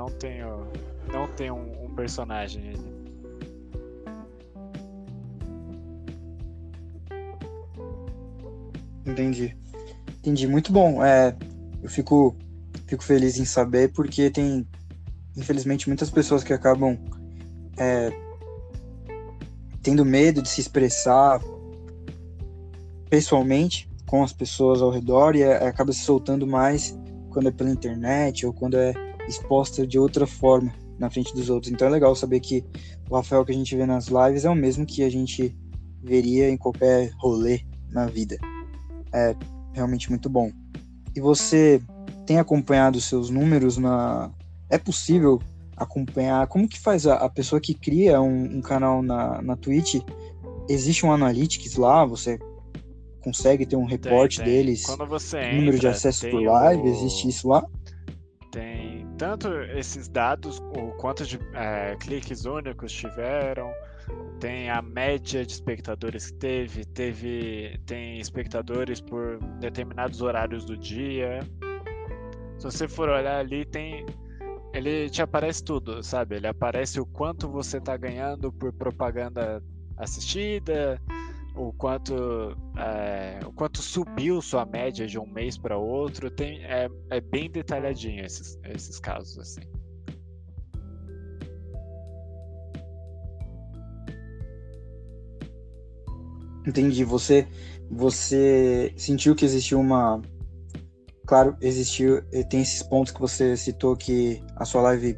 [SPEAKER 2] não tenho, não tenho um, um personagem.
[SPEAKER 1] Entendi. Entendi, muito bom. É, eu fico, fico feliz em saber, porque tem, infelizmente, muitas pessoas que acabam é, tendo medo de se expressar pessoalmente com as pessoas ao redor e é, acaba se soltando mais quando é pela internet ou quando é exposta de outra forma na frente dos outros. Então é legal saber que o Rafael que a gente vê nas lives é o mesmo que a gente veria em qualquer rolê na vida. É, realmente muito bom. E você tem acompanhado seus números na. É possível acompanhar? Como que faz a, a pessoa que cria um, um, canal na, na Twitch? Existe um analytics lá? Você consegue ter um reporte tem, tem. deles?
[SPEAKER 2] Quando você entra,
[SPEAKER 1] número de acesso por live? O... Existe isso lá?
[SPEAKER 2] Tanto esses dados, o quanto de é, cliques únicos tiveram, tem a média de espectadores que teve, teve tem espectadores por determinados horários do dia. Se você for olhar ali, tem ele te aparece tudo, sabe? Ele aparece o quanto você está ganhando por propaganda assistida, o quanto é, o quanto subiu sua média de um mês para outro tem é, é bem detalhadinho esses, esses casos assim.
[SPEAKER 1] Entendi. Você você sentiu que existiu uma claro existiu tem esses pontos que você citou que a sua live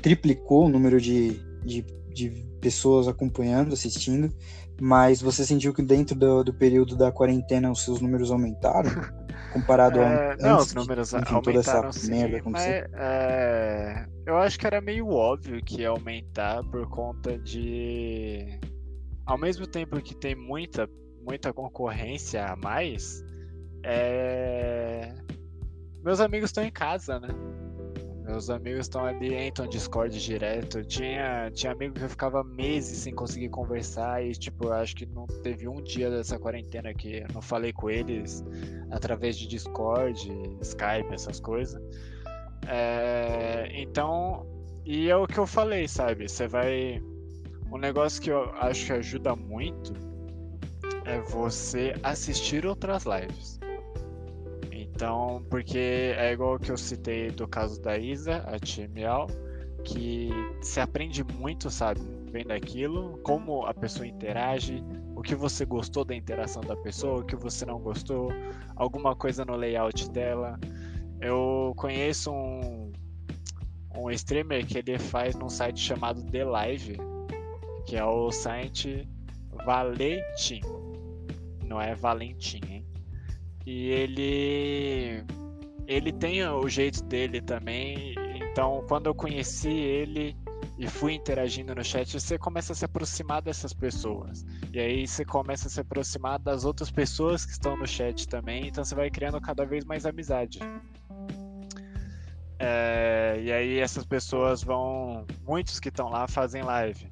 [SPEAKER 1] triplicou o número de, de, de pessoas acompanhando assistindo mas você sentiu que dentro do, do período da quarentena os seus números aumentaram? Comparado
[SPEAKER 2] é, a. Não, os números de, enfim, aumentaram sim, mas é, eu acho que era meio óbvio que ia aumentar por conta de. Ao mesmo tempo que tem muita, muita concorrência a mais, é... meus amigos estão em casa, né? Meus amigos estão ali, entram Discord direto. Tinha, tinha amigo que eu ficava meses sem conseguir conversar e, tipo, acho que não teve um dia dessa quarentena que eu não falei com eles através de Discord, Skype, essas coisas. É, então, e é o que eu falei, sabe? Você vai. Um negócio que eu acho que ajuda muito é você assistir outras lives. Então, porque é igual que eu citei do caso da Isa, a Miau, que se aprende muito, sabe, vendo aquilo, como a pessoa interage, o que você gostou da interação da pessoa, o que você não gostou, alguma coisa no layout dela. Eu conheço um, um streamer que ele faz num site chamado The Live, que é o site Valentim. Não é Valentim, hein? E ele ele tem o jeito dele também. Então, quando eu conheci ele e fui interagindo no chat, você começa a se aproximar dessas pessoas. E aí você começa a se aproximar das outras pessoas que estão no chat também. Então você vai criando cada vez mais amizade. É, e aí essas pessoas vão. Muitos que estão lá fazem live.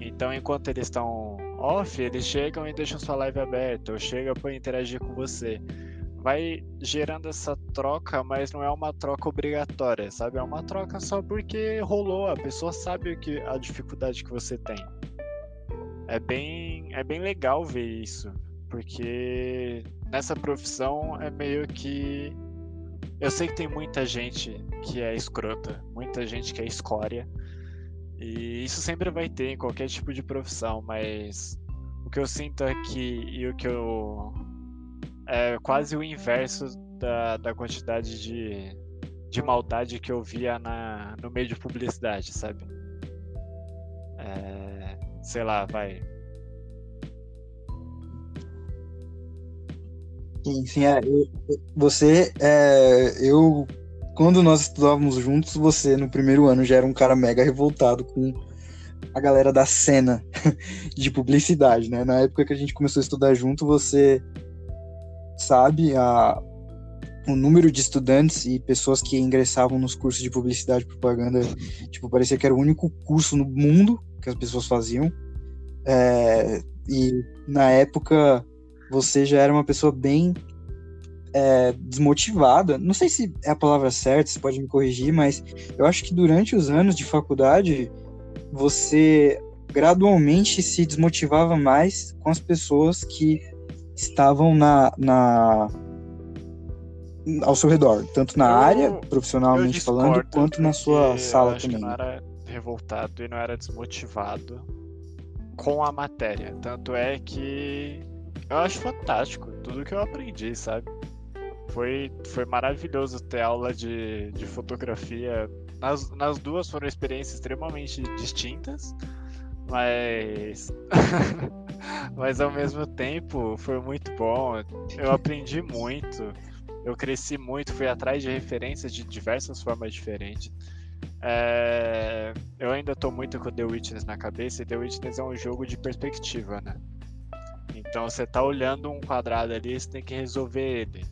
[SPEAKER 2] Então enquanto eles estão off, eles chegam e deixam sua live aberta, ou chegam para interagir com você vai gerando essa troca, mas não é uma troca obrigatória, sabe? É uma troca só porque rolou, a pessoa sabe o que a dificuldade que você tem. É bem, é bem legal ver isso, porque nessa profissão é meio que eu sei que tem muita gente que é escrota, muita gente que é escória. E isso sempre vai ter em qualquer tipo de profissão, mas o que eu sinto aqui e o que eu é quase o inverso da, da quantidade de, de maldade que eu via na, no meio de publicidade, sabe? É, sei lá, vai.
[SPEAKER 1] Sim, é, você, é, eu, quando nós estudávamos juntos, você no primeiro ano já era um cara mega revoltado com a galera da cena de publicidade, né? Na época que a gente começou a estudar junto, você sabe a, o número de estudantes e pessoas que ingressavam nos cursos de publicidade e propaganda, tipo, parecia que era o único curso no mundo que as pessoas faziam. É, e na época você já era uma pessoa bem é, desmotivada. Não sei se é a palavra certa, você pode me corrigir, mas eu acho que durante os anos de faculdade você gradualmente se desmotivava mais com as pessoas que estavam na, na ao seu redor, tanto na eu, área, profissionalmente falando, quanto na sua sala também.
[SPEAKER 2] não era revoltado e não era desmotivado com a matéria. Tanto é que eu acho fantástico tudo que eu aprendi, sabe? Foi, foi maravilhoso ter aula de, de fotografia. Nas, nas duas foram experiências extremamente distintas, mas. Mas ao mesmo tempo foi muito bom. Eu aprendi muito. Eu cresci muito, fui atrás de referências de diversas formas diferentes. É... Eu ainda tô muito com The Witness na cabeça, e The Witness é um jogo de perspectiva, né? Então você tá olhando um quadrado ali, você tem que resolver ele.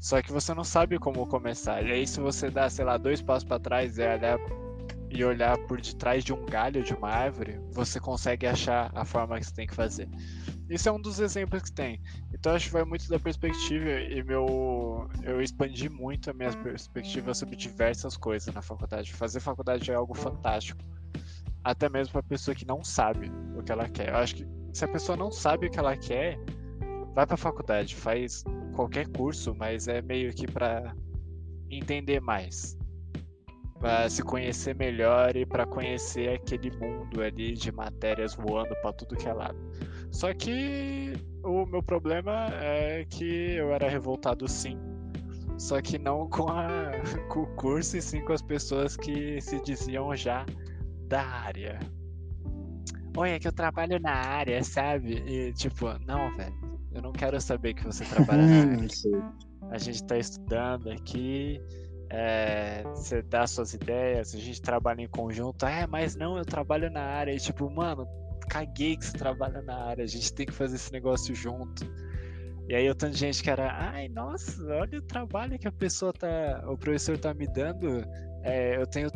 [SPEAKER 2] Só que você não sabe como começar. E aí se você dá, sei lá, dois passos para trás e olhar e olhar por detrás de um galho de uma árvore, você consegue achar a forma que você tem que fazer. Isso é um dos exemplos que tem. Então acho que vai muito da perspectiva e meu eu expandi muito a minha perspectiva sobre diversas coisas na faculdade. Fazer faculdade é algo fantástico. Até mesmo para pessoa que não sabe o que ela quer. Eu acho que se a pessoa não sabe o que ela quer, vai pra faculdade, faz qualquer curso, mas é meio que para entender mais. Pra se conhecer melhor e para conhecer aquele mundo ali de matérias voando para tudo que é lado. Só que o meu problema é que eu era revoltado sim. Só que não com, a, com o curso e sim com as pessoas que se diziam já da área. Olha, que eu trabalho na área, sabe? E tipo, não, velho, eu não quero saber que você trabalha na
[SPEAKER 1] Hum,
[SPEAKER 2] área. A gente tá estudando aqui, é, você dá suas ideias, a gente trabalha em conjunto. É, mas não, eu trabalho na área. E tipo, mano, caguei que você trabalha na área, a gente tem que fazer esse negócio junto. E aí eu tanto de gente que era, ai, nossa, olha o trabalho que a pessoa tá, o professor tá me dando. É, eu tenho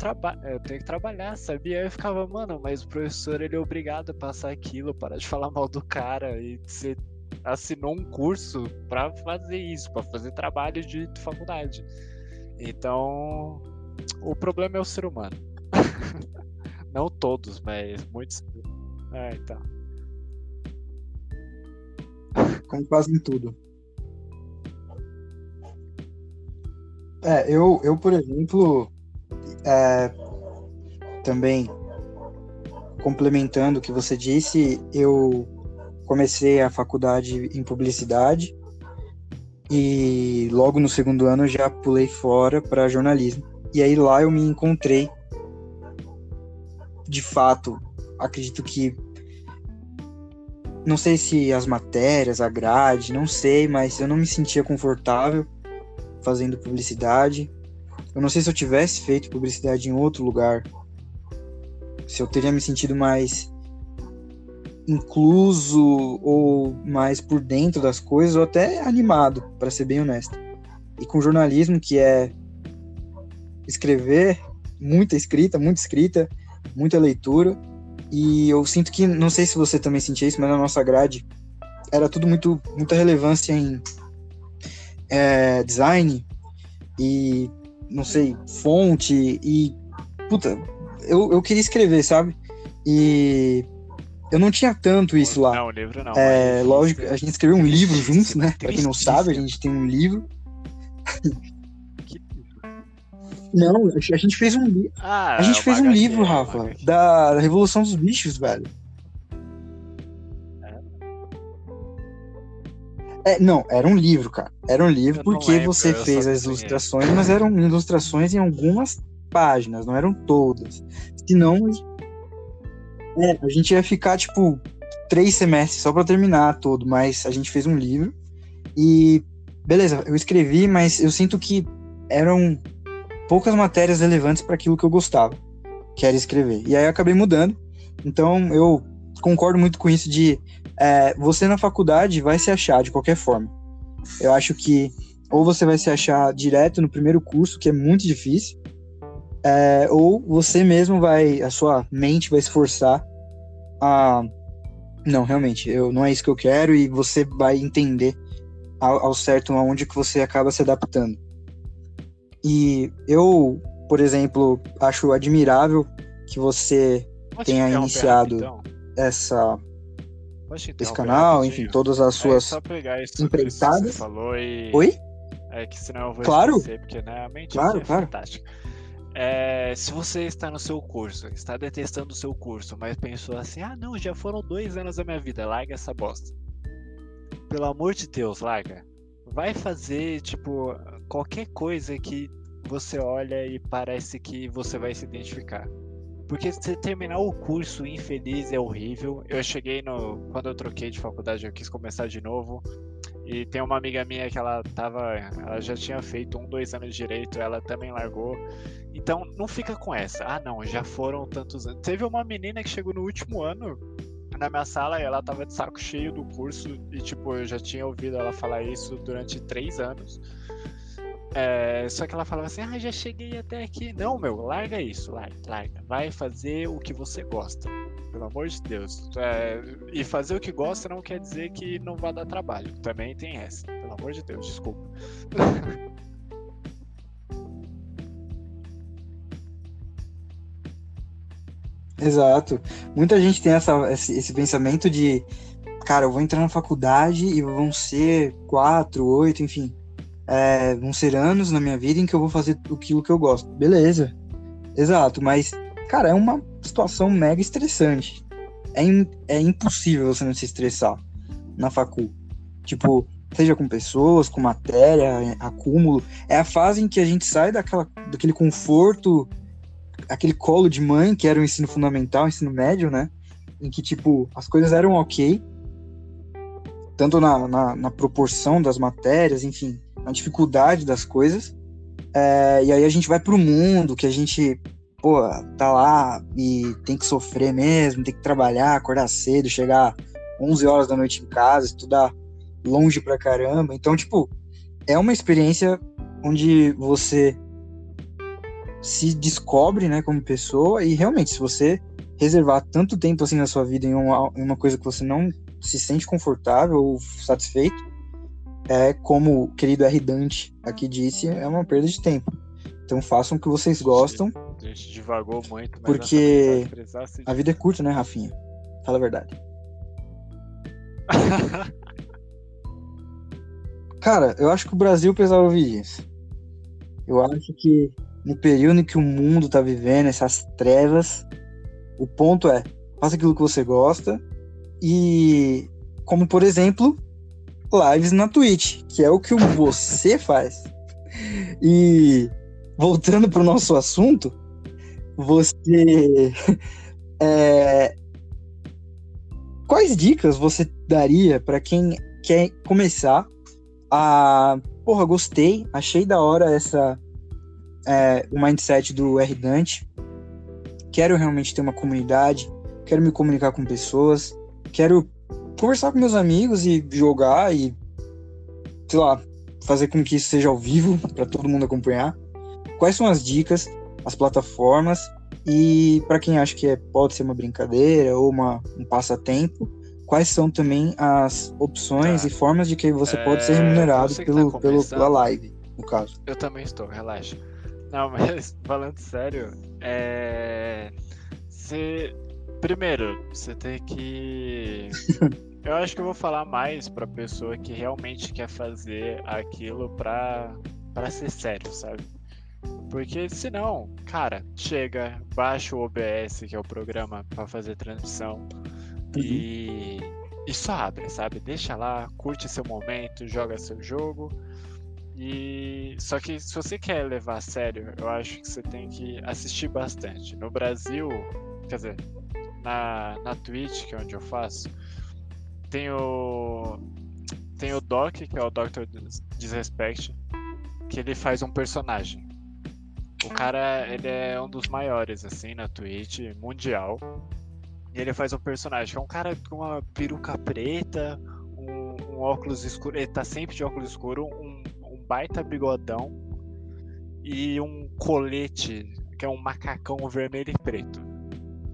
[SPEAKER 2] eu tenho que trabalhar, sabia? Aí eu ficava, mano, mas o professor ele é obrigado a passar aquilo, parar de falar mal do cara e você assinou um curso pra fazer isso, pra fazer trabalho de faculdade. Então, o problema é o ser humano. Não todos, mas muitos. É, então.
[SPEAKER 1] Como fazem tudo. É, eu, eu por exemplo, é, também complementando o que você disse, eu comecei a faculdade em publicidade e logo no segundo ano já pulei fora para jornalismo. E aí lá eu me encontrei, de fato, acredito que não sei se as matérias, a grade, não sei, mas eu não me sentia confortável fazendo publicidade. Eu não sei se eu tivesse feito publicidade em outro lugar, se eu teria me sentido mais incluso ou mais por dentro das coisas ou até animado, para ser bem honesto. E com jornalismo, que é escrever, muita escrita, muita escrita, muita leitura, e eu sinto que, não sei se você também sentia isso, mas na nossa grade era tudo muito, muita relevância em é, design e, não sei, fonte e, puta, eu, eu queria escrever, sabe? E eu não tinha tanto isso lá.
[SPEAKER 2] Não, livro não.
[SPEAKER 1] É, lógico, a gente escreveu um livro juntos, né? Pra quem não sabe, a gente tem um livro. Não, a gente fez um livro.
[SPEAKER 2] Ah,
[SPEAKER 1] A gente
[SPEAKER 2] é
[SPEAKER 1] fez um livro,
[SPEAKER 2] é
[SPEAKER 1] Rafa, da Revolução dos Bichos, velho. É, não, era um livro, cara. Era um livro
[SPEAKER 2] Eu
[SPEAKER 1] porque
[SPEAKER 2] lembro,
[SPEAKER 1] você fez as ilustrações, mas eram ilustrações em algumas páginas, não eram todas. Senão, é, a gente ia ficar, tipo, três semestres só pra terminar todo, mas a gente fez um livro e, beleza, eu escrevi, mas eu sinto que eram poucas matérias relevantes para aquilo que eu gostava, que era escrever. E aí eu acabei mudando. Então eu concordo muito com isso de é, você na faculdade vai se achar de qualquer forma. Eu acho que ou você vai se achar direto no primeiro curso, que é muito difícil, é, ou você mesmo vai, a sua mente vai se forçar a não, realmente, eu não é isso que eu quero e você vai entender ao, ao certo aonde que você acaba se adaptando. E eu, por exemplo, acho admirável que você
[SPEAKER 2] te
[SPEAKER 1] tenha iniciado
[SPEAKER 2] rapidão?
[SPEAKER 1] essa esse canal, enfim, todas as
[SPEAKER 2] É
[SPEAKER 1] suas
[SPEAKER 2] que
[SPEAKER 1] empreitadas.
[SPEAKER 2] e.
[SPEAKER 1] Oi?
[SPEAKER 2] É que senão eu vou
[SPEAKER 1] Claro.
[SPEAKER 2] esquecer, porque né, a mente
[SPEAKER 1] Claro,
[SPEAKER 2] é
[SPEAKER 1] claro.
[SPEAKER 2] fantástica. É, se você está no seu curso, está detestando o seu curso, mas pensou assim, ah não, já foram dois anos da minha vida, larga essa bosta. Pelo amor de Deus, larga. Vai fazer, tipo, qualquer coisa que você olha e parece que você vai se identificar. Porque se terminar o curso infeliz é horrível. Eu cheguei no. Quando eu troquei de faculdade, eu quis começar de novo. E tem uma amiga minha que ela tava. Ela já tinha feito um, dois anos de direito, ela também largou. Então não fica com essa. Ah não, já foram tantos anos. Teve uma menina que chegou no último ano na minha sala e ela tava de saco cheio do curso. E tipo, eu já tinha ouvido ela falar isso durante três anos. É, só que ela falava assim, ah, já cheguei até aqui. Não, meu, larga isso, larga, larga. Vai fazer o que você gosta. Pelo amor de Deus. É, e fazer o que gosta não quer dizer que não vai dar trabalho. Também tem essa. Pelo amor de Deus, desculpa.
[SPEAKER 1] Exato. Muita gente tem essa, esse, esse pensamento de, cara, eu vou entrar na faculdade e vão ser quatro, oito, enfim, é, vão ser anos na minha vida em que eu vou fazer aquilo que eu gosto. Beleza. Exato, mas, cara, é uma situação mega estressante. É, in, é impossível você não se estressar na facul. Tipo, seja com pessoas, com matéria, acúmulo. É a fase em que a gente sai daquela, daquele conforto, aquele colo de mãe, que era o ensino fundamental, o ensino médio, né? Em que, tipo, as coisas eram ok, tanto na, na, na proporção das matérias, enfim, na dificuldade das coisas. É, e aí a gente vai pro mundo, que a gente, pô, tá lá e tem que sofrer mesmo, tem que trabalhar, acordar cedo, chegar 11 horas da noite em casa, estudar longe pra caramba. Então, tipo, é uma experiência onde você se descobre, né, como pessoa e realmente, se você reservar tanto tempo assim na sua vida em uma, em uma coisa que você não se sente confortável ou satisfeito, é como o querido R. Dante aqui disse, é uma perda de tempo. Então façam o que vocês gostam.
[SPEAKER 2] A gente divagou muito,
[SPEAKER 1] porque a vida é curta, né, Rafinha? Fala a verdade. Cara, eu acho que o Brasil precisava ouvir isso. Eu acho que no período em que o mundo tá vivendo, essas trevas, o ponto é, faça aquilo que você gosta e, como por exemplo, lives na Twitch, que é o que você faz. E voltando para o nosso assunto, você é, quais dicas você daria para quem quer começar a. Porra, gostei, achei da hora essa. É, o mindset do R Dante. Quero realmente ter uma comunidade, quero me comunicar com pessoas, quero conversar com meus amigos e jogar e, sei lá, fazer com que isso seja ao vivo para todo mundo acompanhar. Quais são as dicas, as plataformas e para quem acha que é, pode ser uma brincadeira ou uma, um passatempo, quais são também as opções tá. e formas de que você é... pode ser remunerado pelo, tá pelo, pela live, no caso.
[SPEAKER 2] Eu também estou, relaxa. Não, mas falando sério, é. Você. Primeiro, você tem que. eu acho que eu vou falar mais pra pessoa que realmente quer fazer aquilo pra, pra ser sério, sabe? Porque senão, cara, chega, baixa o OBS, que é o programa para fazer transmissão, Uhum. E, e só abre, sabe? Deixa lá, curte seu momento, joga seu jogo. E só que se você quer levar a sério, eu acho que você tem que assistir bastante. No Brasil, quer dizer, na, na Twitch, que é onde eu faço, tem o tem o Doc, que é o Dr. Disrespect, que ele faz um personagem. O cara, ele é um dos maiores assim na Twitch mundial. E ele faz um personagem é um cara com uma peruca preta, um, um óculos escuro. Ele tá sempre de óculos escuro, um baita bigodão e um colete, que é um macacão vermelho e preto.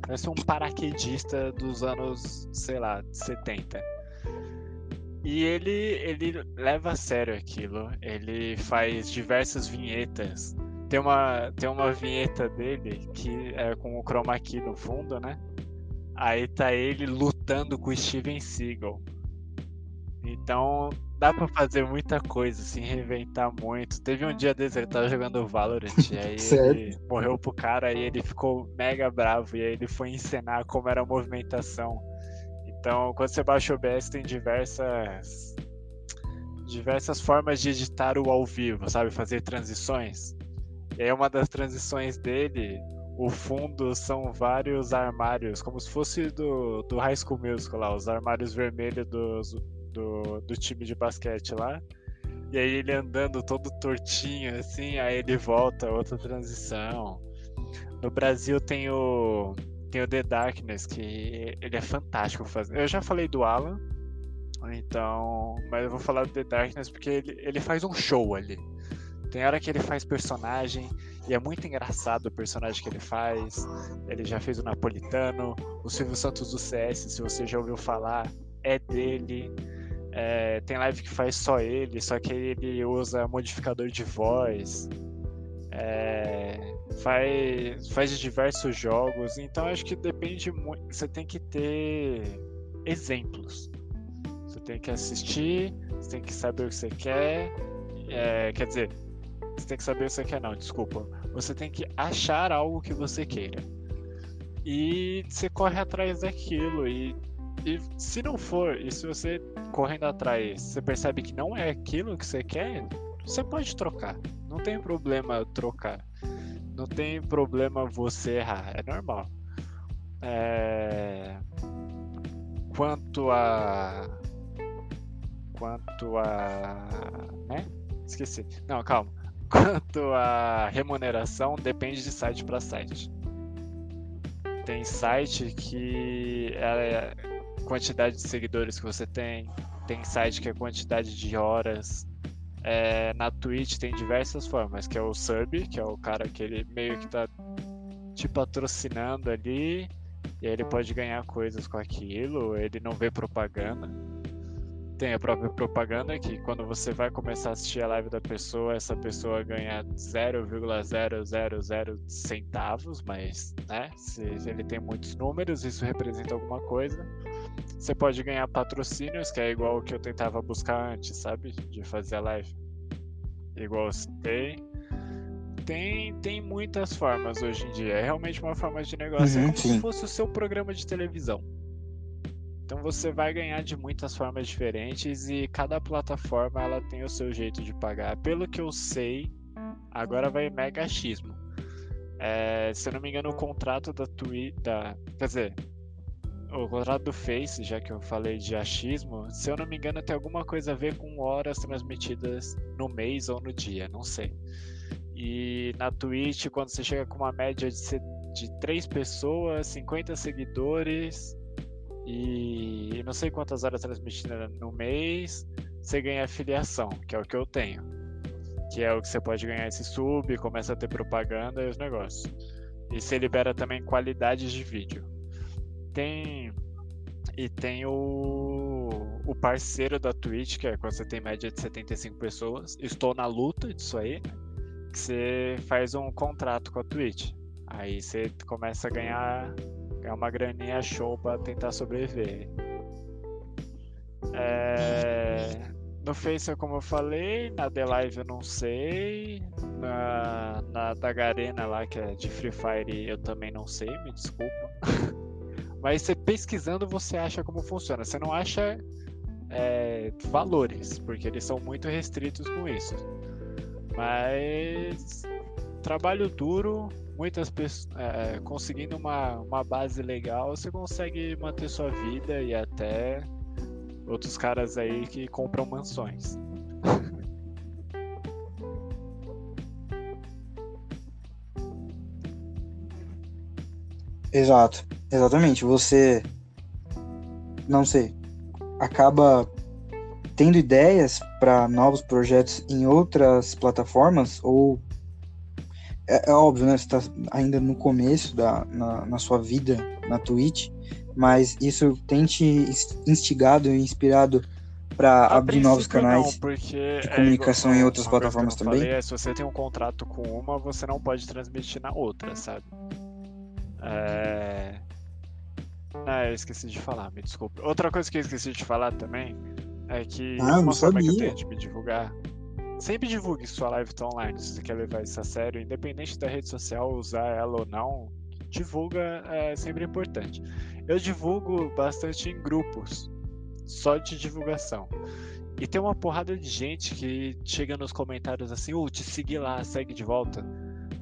[SPEAKER 2] Parece um paraquedista dos anos, sei lá, 70. E ele, ele leva a sério aquilo. Ele faz diversas vinhetas. Tem uma, tem uma vinheta dele que é com o chroma key no fundo, né? Aí tá ele lutando com o Steven Seagal. Então dá pra fazer muita coisa, assim, reinventar muito. Teve um dia desse, ele tava jogando Valorant, e aí ele morreu pro cara, e ele ficou mega bravo, e aí ele foi encenar como era a movimentação. Então, quando você baixa o OBS, tem diversas diversas formas de editar o ao vivo, sabe? Fazer transições. E aí uma das transições dele o fundo são vários armários, como se fosse do, do High School Musical lá, os armários vermelhos dos, do, do time de basquete lá. E aí ele andando todo tortinho, assim, aí ele volta, outra transição. No Brasil tem o, tem o The Darkness, que ele é fantástico fazendo. Eu já falei do Alan, então, mas eu vou falar do The Darkness porque ele, ele faz um show ali. Tem hora que ele faz personagem, e é muito engraçado o personagem que ele faz. Ele já fez o Napolitano, o Silvio Santos do CS, se você já ouviu falar, é dele. É, tem live que faz só ele, só que ele usa modificador de voz. É, faz, faz diversos jogos. Então acho que depende muito. Você tem que ter exemplos. Você tem que assistir, você tem que saber o que você quer. É, quer dizer, você tem que saber o que você quer, não, desculpa. Você tem que achar algo que você queira. E você corre atrás daquilo. E, e se não for, e se você correndo atrás, você percebe que não é aquilo que você quer, você pode trocar. Não tem problema trocar. Não tem problema você errar. É normal. É... Quanto a. Quanto a. Né? Esqueci. Não, calma. Quanto a remuneração, depende de site para site. Tem site que é quantidade de seguidores que você tem, tem site que é quantidade de horas. É, na Twitch tem diversas formas, que é o sub, que é o cara que ele meio que tá te patrocinando ali, e ele pode ganhar coisas com aquilo, ele não vê propaganda tem a própria propaganda que quando você vai começar a assistir a live da pessoa, essa pessoa ganha 0,000 centavos, mas né, se ele tem muitos números, isso representa alguma coisa. Você pode ganhar patrocínios, que é igual o que eu tentava buscar antes, sabe? De fazer a live. Igual você tem. Tem, tem muitas formas hoje em dia. É realmente uma forma de negócio. É uhum, é como sim. se fosse o seu programa de televisão. Então você vai ganhar de muitas formas diferentes e cada plataforma ela tem o seu jeito de pagar. Pelo que eu sei, agora vai mega achismo. É, se eu não me engano, o contrato da Twitter, quer dizer, o contrato do Face, já que eu falei de achismo, se eu não me engano, tem alguma coisa a ver com horas transmitidas no mês ou no dia, não sei. E na Twitch, quando você chega com uma média de, de 3 pessoas, 50 seguidores, e não sei quantas horas transmitidas no mês, você ganha afiliação, que é o que eu tenho. Que é o que você pode ganhar esse sub, começa a ter propaganda e os negócios. E você libera também qualidade de vídeo. Tem. E tem o, o parceiro da Twitch, que é quando você tem média de 75 pessoas. Estou na luta disso aí. Que você faz um contrato com a Twitch. Aí você começa a ganhar é uma graninha show para tentar sobreviver. É... No Face, como eu falei, na The Live eu não sei. Na, na da Garena lá, que é de Free Fire, eu também não sei, me desculpa. Mas você pesquisando, você acha como funciona. Você não acha é, valores, porque eles são muito restritos com isso. Mas trabalho duro, muitas pessoas é, conseguindo uma, uma base legal, você consegue manter sua vida e até outros caras aí que compram mansões.
[SPEAKER 1] Exato, exatamente. Você, não sei, acaba tendo ideias para novos projetos em outras plataformas ou é, é óbvio, né? Você tá ainda no começo da, na, na sua vida na Twitch, mas isso tem te instigado e inspirado para abrir novos canais não, de é comunicação é igual, em outras plataformas também? Falei,
[SPEAKER 2] é, se você tem um contrato com uma, você não pode transmitir na outra, sabe? É... Ah, eu esqueci de falar, me desculpe. Outra coisa que eu esqueci de falar também é que
[SPEAKER 1] ah, uma forma
[SPEAKER 2] que
[SPEAKER 1] eu
[SPEAKER 2] tenho de me divulgar Sempre divulgue sua live tá online se você quer levar isso a sério, independente da rede social, usar ela ou não. Divulga é sempre importante. Eu divulgo bastante em grupos, só de divulgação. E tem uma porrada de gente que chega nos comentários assim: uh, te segui lá, segue de volta.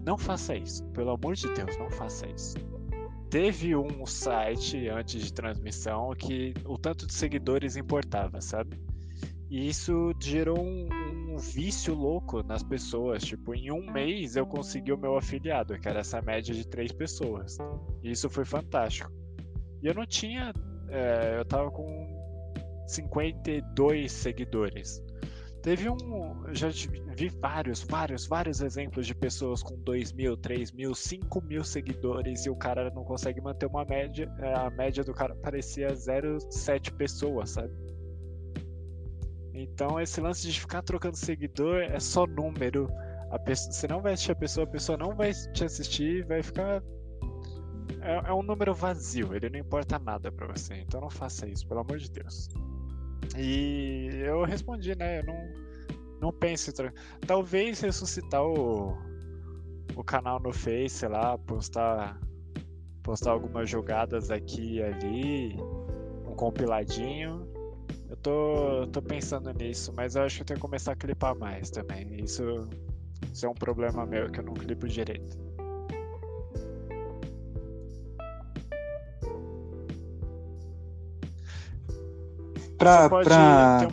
[SPEAKER 2] Não faça isso, pelo amor de Deus, não faça isso. Teve um site antes de transmissão que o tanto de seguidores importava, sabe? E isso gerou um, um, vício louco nas pessoas. Tipo, em um mês eu consegui o meu afiliado, que era essa média de três pessoas. E isso foi fantástico. E eu não tinha. É, eu tava com 52 seguidores. Teve um. Já vi vários, vários, vários exemplos de pessoas com 2 mil, 3 mil, 5 mil seguidores e o cara não consegue manter uma média. É, a média do cara parecia 0,7 pessoas, sabe? Então esse lance de ficar trocando seguidor é só número. Pessoa, você não vai assistir a pessoa, a pessoa não vai te assistir, vai ficar. É, é um número vazio, ele não importa nada para você. Então não faça isso, pelo amor de Deus. E eu respondi, né? Eu não, não pense. Talvez ressuscitar o, o canal no Face, sei lá, postar, postar algumas jogadas aqui e ali, um compiladinho. Eu tô, tô pensando nisso, mas eu acho que eu tenho que começar a clipar mais também. Isso, isso é um problema meu que eu não clipo direito.
[SPEAKER 1] Pra, pra,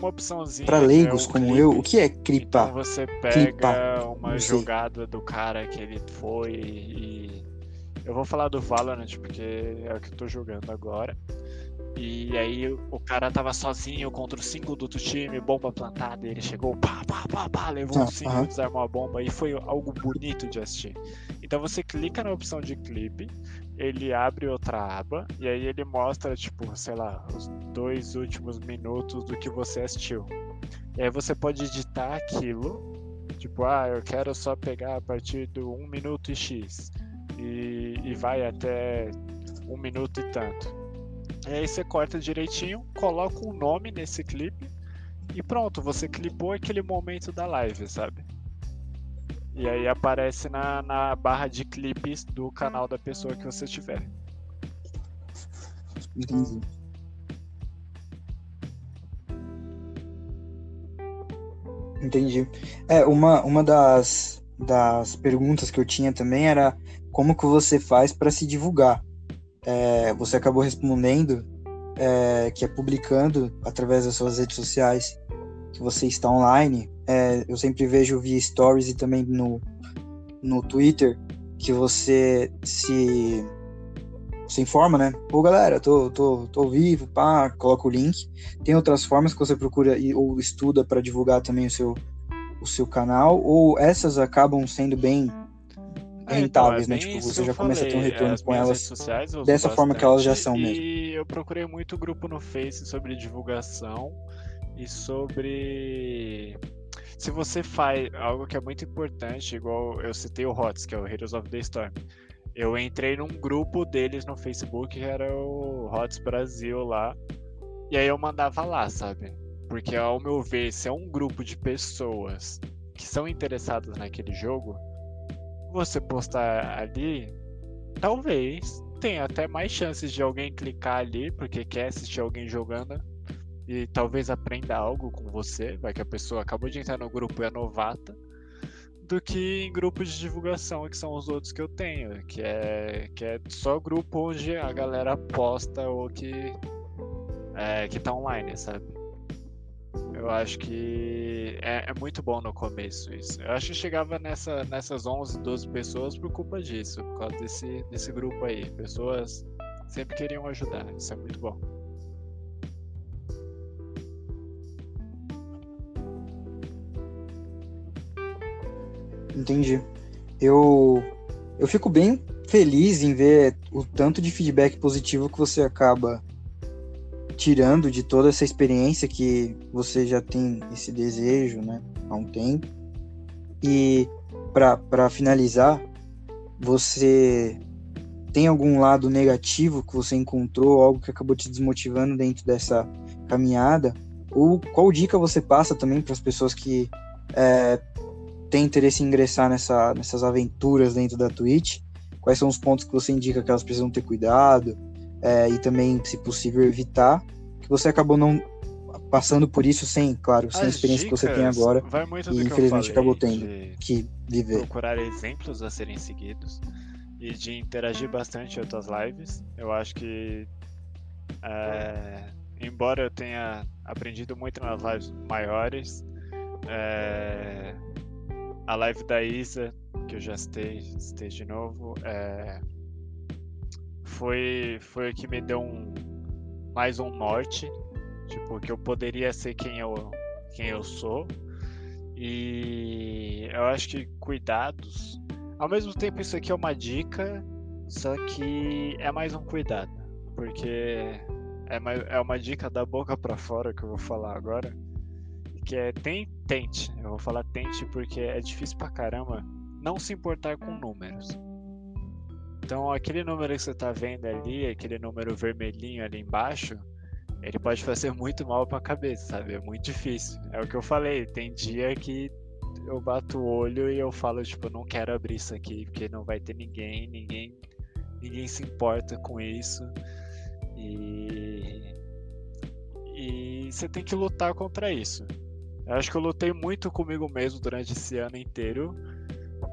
[SPEAKER 1] pra leigos né, como eu, o que é clipar?
[SPEAKER 2] Então você pega clipar, uma jogada do cara que ele foi e. Eu vou falar do Valorant porque é o que eu tô jogando agora. E aí o cara tava sozinho contra os cinco do outro time, bomba plantada, ele chegou, pá, pá, pá, pá, levou os cinco, desarmou a bomba, e foi algo bonito de assistir. Então você clica na opção de clipe, ele abre outra aba, e aí ele mostra, tipo, sei lá, os dois últimos minutos do que você assistiu. E aí você pode editar aquilo, tipo, ah, eu quero só pegar a partir do 1 minuto e X, e, e vai até 1 minuto e tanto. E aí você corta direitinho, coloca um nome nesse clipe e pronto, você clipou aquele momento da live, sabe? E aí aparece na, na barra de clipes do canal da pessoa que você tiver.
[SPEAKER 1] Entendi. Entendi. É, uma, uma das, das perguntas que eu tinha também era como que você faz para se divulgar é, você acabou respondendo é, que é publicando através das suas redes sociais que você está online. É, eu sempre vejo via stories e também no, no Twitter que você se se informa, né? Pô, galera, tô, tô, tô vivo, pá, coloca o link. Tem outras formas que você procura e, ou estuda para divulgar também o seu, o seu canal, ou essas acabam sendo bem é, rentáveis, então, é né? Tipo, você já começa a ter um retorno com elas sociais, dessa forma que elas já são
[SPEAKER 2] e
[SPEAKER 1] mesmo.
[SPEAKER 2] E eu procurei muito grupo no Face sobre divulgação e sobre se você faz algo que é muito importante, igual eu citei o HOTS, que é o Heroes of the Storm. Eu entrei num grupo deles no Facebook, que era o HOTS Brasil lá. E aí eu mandava lá, sabe? Porque ao meu ver, se é um grupo de pessoas que são interessadas naquele jogo, você postar ali, talvez tenha até mais chances de alguém clicar ali porque quer assistir alguém jogando e talvez aprenda algo com você, vai que a pessoa acabou de entrar no grupo e é novata, do que em grupos de divulgação, que são os outros que eu tenho, que é, que é só grupo onde a galera posta ou que, é, que tá online, sabe? Eu acho que é, é, muito bom no começo isso. Eu acho que chegava nessa, nessas 11, 12 pessoas por culpa disso, por causa desse, desse grupo aí. Pessoas sempre queriam ajudar, isso é muito bom.
[SPEAKER 1] Entendi. Eu, eu fico bem feliz em ver o tanto de feedback positivo que você acaba tirando de toda essa experiência que você já tem esse desejo, né, há um tempo. E para finalizar, você tem algum lado negativo que você encontrou, algo que acabou te desmotivando dentro dessa caminhada? Ou qual dica você passa também para as pessoas que é, têm interesse em ingressar nessa, nessas aventuras dentro da Twitch? Quais são os pontos que você indica que elas precisam ter cuidado? É, e também, se possível, evitar que você acabou não passando por isso sem, claro, sem a experiência que você tem agora e infelizmente acabou tendo que viver.
[SPEAKER 2] Procurar exemplos a serem seguidos e de interagir bastante em outras lives. Eu acho que é, embora eu tenha aprendido muito nas lives maiores, é, a live da Isa, que eu já citei, citei de novo, é, foi, foi o que me deu um, mais um norte, tipo, que eu poderia ser quem eu, quem eu sou. E eu acho que cuidados. Ao mesmo tempo, isso aqui é uma dica, só que é mais um cuidado, porque é, mais, é uma dica da boca para fora que eu vou falar agora, que é tem, tente. Eu vou falar tente porque é difícil pra caramba não se importar com números. Então, aquele número que você tá vendo ali, aquele número vermelhinho ali embaixo, ele pode fazer muito mal pra cabeça, sabe? É muito difícil. É o que eu falei, tem dia que eu bato o olho e eu falo, tipo, não quero abrir isso aqui, porque não vai ter ninguém, ninguém, ninguém se importa com isso. E e você tem que lutar contra isso. Eu acho que eu lutei muito comigo mesmo durante esse ano inteiro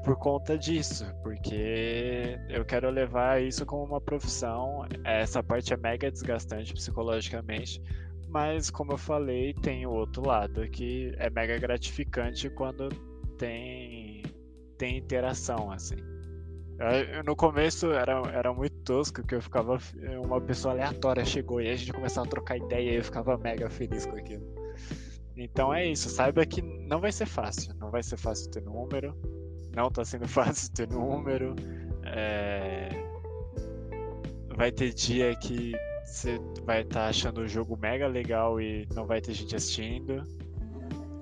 [SPEAKER 2] por conta disso, porque eu quero levar isso como uma profissão. Essa parte é mega desgastante psicologicamente, mas como eu falei, tem o outro lado que é mega gratificante quando tem tem interação assim. Eu, no começo era, era muito tosco, que eu ficava. Uma pessoa aleatória chegou e a gente começava a trocar ideia e eu ficava mega feliz com aquilo. Então é isso, saiba que não vai ser fácil. Não vai ser fácil ter número. Não tá sendo fácil ter número. É... Vai ter dia que você vai estar tá achando o jogo mega legal e não vai ter gente assistindo.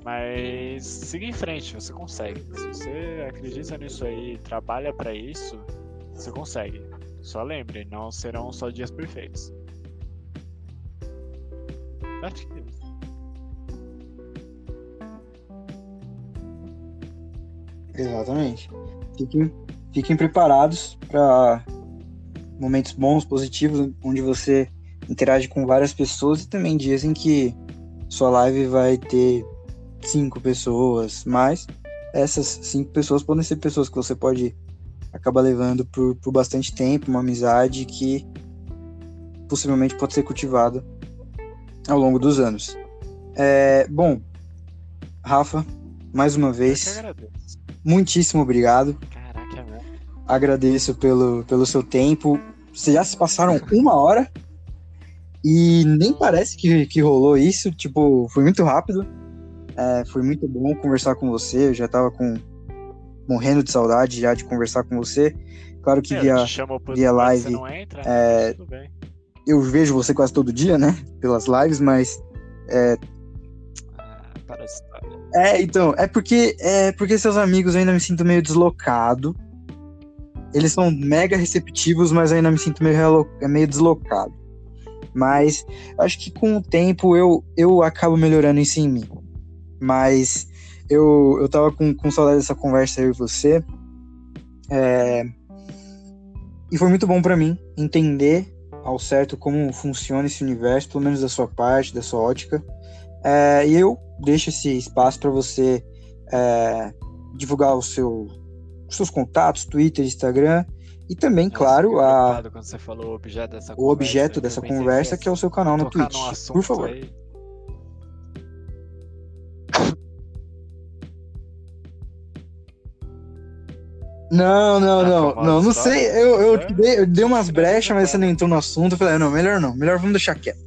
[SPEAKER 2] Mas siga em frente, você consegue. Se você acredita nisso aí, trabalha para isso, você consegue. Só lembre, não serão só dias perfeitos.
[SPEAKER 1] Exatamente. Fiquem, fiquem preparados para momentos bons, positivos, onde você interage com várias pessoas e também dias em que sua live vai ter cinco pessoas, mas essas cinco pessoas podem ser pessoas que você pode acabar levando por, por bastante tempo, uma amizade que possivelmente pode ser cultivada ao longo dos anos. É, bom, Rafa, mais uma vez, muitíssimo obrigado.
[SPEAKER 2] Caraca, é
[SPEAKER 1] Agradeço pelo, pelo seu tempo. Vocês já se passaram uma hora e nem parece que, que rolou isso. Tipo, foi muito rápido. É, foi muito bom conversar com você. Eu já tava com morrendo de saudade já de conversar com você. Claro que é, via, via live. Entra, é, eu vejo você quase todo dia, né? Pelas lives, mas. É,
[SPEAKER 2] ah,
[SPEAKER 1] é então, é porque, é porque seus amigos eu ainda me sinto meio deslocado. Eles são mega receptivos, mas ainda me sinto meio, meio deslocado. Mas acho que com o tempo eu, eu acabo melhorando isso em mim. Mas eu, eu tava com, com saudade dessa conversa eu e você. É, e foi muito bom para mim entender ao certo como funciona esse universo, pelo menos da sua parte, da sua ótica. É, e eu deixo esse espaço para você é, divulgar o seu, os seus contatos, Twitter, Instagram. E também, Nossa, claro, a,
[SPEAKER 2] o objeto dessa
[SPEAKER 1] o conversa, objeto dessa conversa que é o seu canal no Twitch. Por favor. Aí Não, não, não, não, não sei. Eu, eu, dei, eu dei umas brechas, mas você não entrou no assunto. Eu falei, ah, não, melhor não, melhor vamos deixar quieto.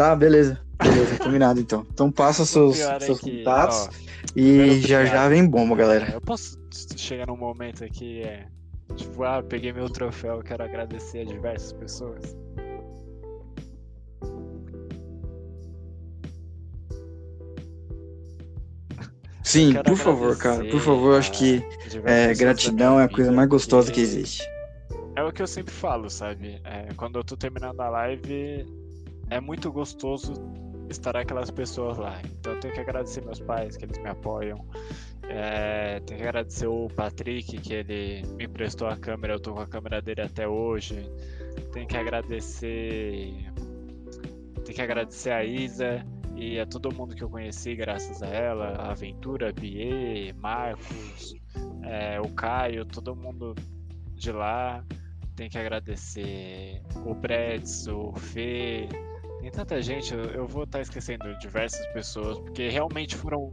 [SPEAKER 1] Tá, beleza. Beleza, combinado então. Então passa seus, seus é contatos ó, e já já vem bomba, galera.
[SPEAKER 2] Eu posso chegar num momento aqui, é, tipo, ah, peguei meu troféu, quero agradecer a diversas pessoas.
[SPEAKER 1] Sim, por favor, cara. Por favor, acho que é, gratidão é a coisa mais gostosa que existe.
[SPEAKER 2] É o que eu sempre falo, sabe? É, quando eu tô terminando a live, é muito gostoso estar aquelas pessoas lá. Então eu tenho que agradecer meus pais, que eles me apoiam. É, tenho que agradecer o Patrick, que ele me emprestou a câmera, eu tô com a câmera dele até hoje. Tenho que agradecer. Tenho que agradecer a Isa e a todo mundo que eu conheci graças a ela, a Aventura, Bie, Marcos, é, o Caio, todo mundo de lá. Tem que agradecer o Bretz, o Fê. Tem tanta gente, eu, eu vou estar tá esquecendo diversas pessoas, porque realmente foram.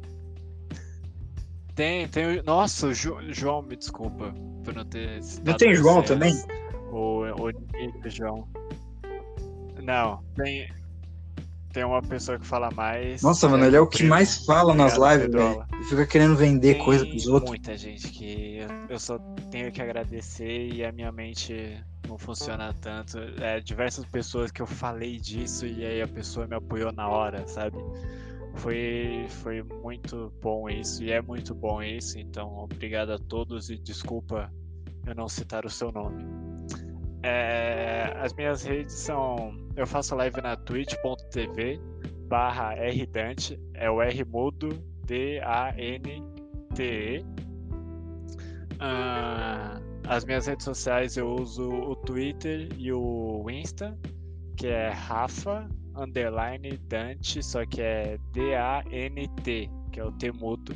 [SPEAKER 2] Tem, tem. Nossa, o jo, João, me desculpa por não ter.
[SPEAKER 1] Não tem João também?
[SPEAKER 2] O, o Nico, João. Não, tem tem uma pessoa que fala mais.
[SPEAKER 1] Nossa, mano, ele é o que mais fala nas lives, velho. Fica querendo vender
[SPEAKER 2] tem
[SPEAKER 1] coisa pros outros.
[SPEAKER 2] muita gente que eu, eu só tenho que agradecer e a minha mente não funciona tanto. É, diversas pessoas que eu falei disso e aí a pessoa me apoiou na hora, sabe? Foi, foi muito bom isso e é muito bom isso, então obrigado a todos e desculpa eu não citar o seu nome. É, as minhas redes são. Eu faço live na twitch.tv barra rdante, é o R mudo D-A-N-T-E. Uh, as minhas redes sociais eu uso o Twitter e o Insta, que é Rafa underline Dante, só que é D-A-N-T, que é o T mudo.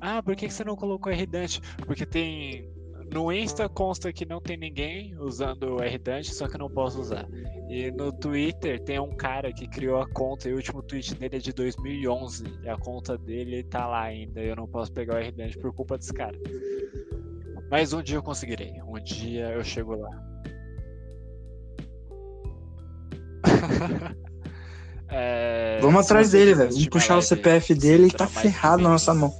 [SPEAKER 2] Ah, por que você não colocou R Dante? Porque tem no Insta consta que não tem ninguém usando o RDante, só que eu não posso usar. E no Twitter tem um cara que criou a conta e o último tweet dele é de 2011. E a conta dele tá lá ainda. E eu não posso pegar o RDante por culpa desse cara. Mas um dia eu conseguirei. Um dia eu chego lá.
[SPEAKER 1] é, Vamos atrás dele, velho. Vamos puxar o CPF dele e tá ferrado na nossa mão.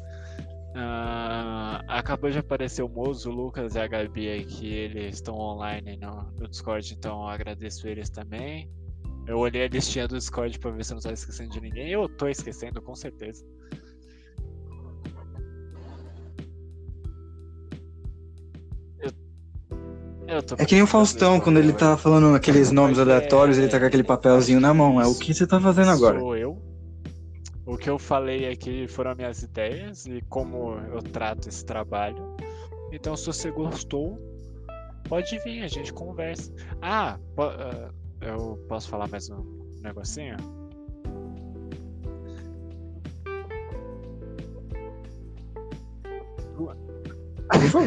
[SPEAKER 2] Acabou de aparecer o Mozo, o Lucas e a Gabi aqui, eles estão online no, no Discord, então agradeço eles também. Eu olhei a listinha do Discord pra ver se eu não tava esquecendo de ninguém. Eu tô esquecendo, com certeza.
[SPEAKER 1] É que nem o Faustão, quando ele tá falando aqueles nomes aleatórios, ele tá com aquele papelzinho na mão. É o que você tá fazendo agora?
[SPEAKER 2] Sou eu. O que eu falei aqui foram minhas ideias e como eu trato esse trabalho. Então, se você gostou, pode vir, a gente conversa. Ah, uh, eu posso falar mais um negocinho?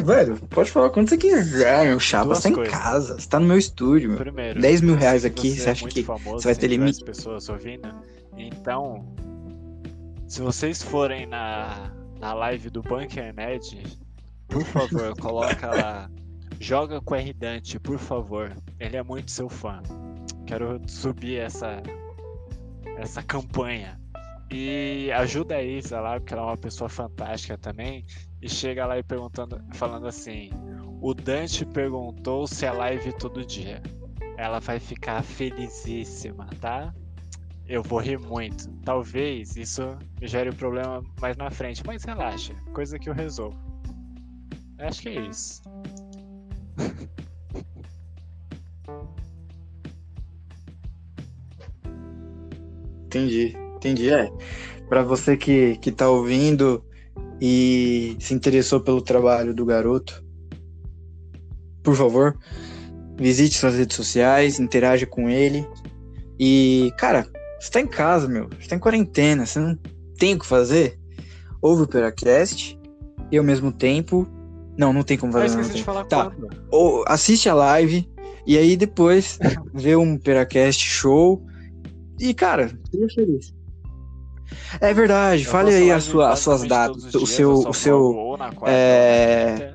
[SPEAKER 1] Velho, pode falar quando você quiser, meu chapa. Você tá em casa, você tá no meu estúdio. Primeiro, 10 mil reais aqui, você, é acha que você vai ter limite?
[SPEAKER 2] pessoas ouvindo. Então, se vocês forem na, na live do Bunker Nerd, por favor, coloca lá. Joga com R Dante, por favor. Ele é muito seu fã. Quero subir essa essa campanha. E ajuda a Isa lá, porque ela é uma pessoa fantástica também. E chega lá e perguntando, falando assim: O Dante perguntou se é live todo dia. Ela vai ficar felizíssima, tá? eu vou rir muito. Talvez isso gere um problema mais na frente, mas relaxa, coisa que eu resolvo. Acho que é isso.
[SPEAKER 1] Entendi, entendi. É, para você que, que tá ouvindo e se interessou pelo trabalho do garoto, por favor, visite suas redes sociais, interaja com ele. E, cara, você tá em casa, meu. Você tá em quarentena, você não tem o que fazer. Ouve o Peracast e ao mesmo tempo. Não, não tem como fazer.
[SPEAKER 2] Eu de falar tá.
[SPEAKER 1] Ou assiste a live e aí depois vê um Peracast show. E, cara, seja feliz. É verdade, fale aí a sua, as suas datas, o seu, o seu é...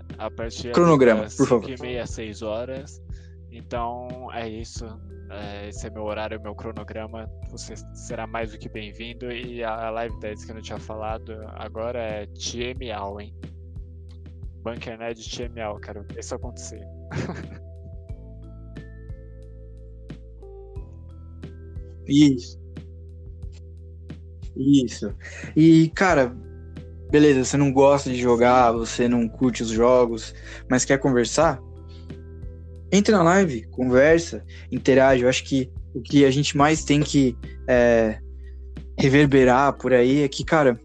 [SPEAKER 1] cronograma, por favor. 5
[SPEAKER 2] e meia, 6 horas. Então é isso. É, esse é meu horário, meu cronograma. Você será mais do que bem-vindo. E a, live 10 que eu não tinha falado agora é TMAL, hein? Bunker Nerd TMAL, quero ver isso acontecer.
[SPEAKER 1] Isso. Isso. E, cara, beleza, você não gosta de jogar, você não curte os jogos, mas quer conversar? entre na live, conversa, interage. Eu acho que o que a gente mais tem que é, reverberar por aí é que, cara,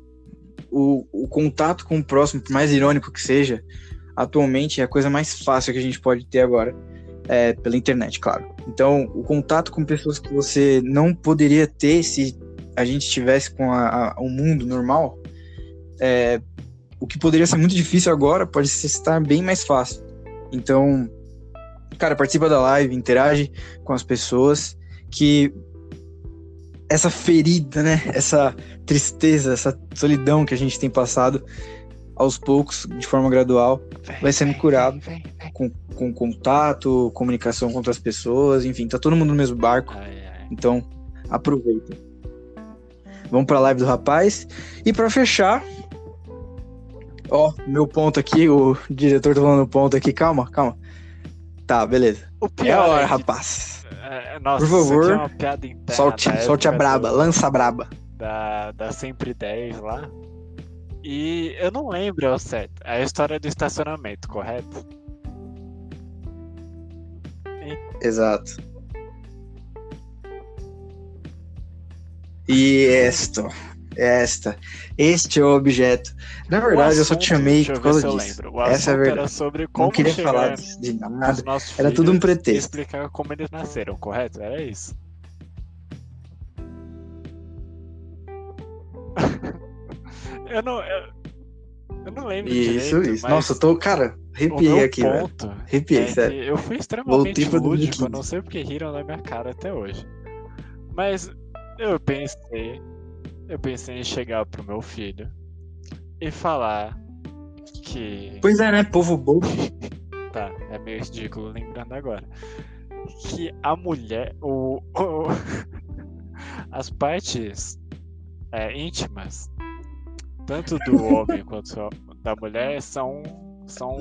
[SPEAKER 1] o, o contato com o próximo, por mais irônico que seja, atualmente é a coisa mais fácil que a gente pode ter agora. É, pela internet, claro. Então, o contato com pessoas que você não poderia ter se a gente estivesse com a, a, o mundo normal, é, o que poderia ser muito difícil agora pode se estar bem mais fácil. Então, cara, participa da live, interage com as pessoas, que essa ferida, né? Essa tristeza, essa solidão que a gente tem passado aos poucos, de forma gradual, vai sendo curado com, com contato, comunicação com outras pessoas, enfim, tá todo mundo no mesmo barco. Então, aproveita. Vamos para a live do rapaz. E para fechar, ó, meu ponto aqui, o diretor tá falando ponto aqui, calma, calma. Tá, beleza.
[SPEAKER 2] O
[SPEAKER 1] É a hora,
[SPEAKER 2] que-
[SPEAKER 1] rapaz.
[SPEAKER 2] é, nossa,
[SPEAKER 1] Por favor,
[SPEAKER 2] é uma piada interna
[SPEAKER 1] Solte,
[SPEAKER 2] da
[SPEAKER 1] solte a braba,
[SPEAKER 2] do-
[SPEAKER 1] lança a braba.
[SPEAKER 2] da, da Sempre 10 lá. E eu não lembro ao certo. É a história do estacionamento, correto?
[SPEAKER 1] Exato. E esta, esta, este é o objeto. Na verdade, eu só te
[SPEAKER 2] assunto-
[SPEAKER 1] chamei por causa disso. Essa é a
[SPEAKER 2] assunto
[SPEAKER 1] verdade.
[SPEAKER 2] era sobre como
[SPEAKER 1] Não queria falar de nada. Era tudo um pretexto.
[SPEAKER 2] explicar como eles nasceram, correto? Era isso. eu não. Eu, eu não lembro
[SPEAKER 1] Isso,
[SPEAKER 2] direito,
[SPEAKER 1] isso. Nossa, eu tô, cara, arrepiei aqui, velho. Arrepiei,
[SPEAKER 2] é
[SPEAKER 1] sério.
[SPEAKER 2] eu fui extremamente
[SPEAKER 1] Voltei
[SPEAKER 2] lúdico,
[SPEAKER 1] 2015.
[SPEAKER 2] eu não sei porque riram na minha cara até hoje. Mas eu pensei, eu pensei em chegar pro meu filho e falar que
[SPEAKER 1] Pois é, né? Povo bobo.
[SPEAKER 2] Tá, é meio ridículo lembrando agora. Que a mulher. O, o- as partes é, íntimas, tanto do homem quanto da mulher, são, são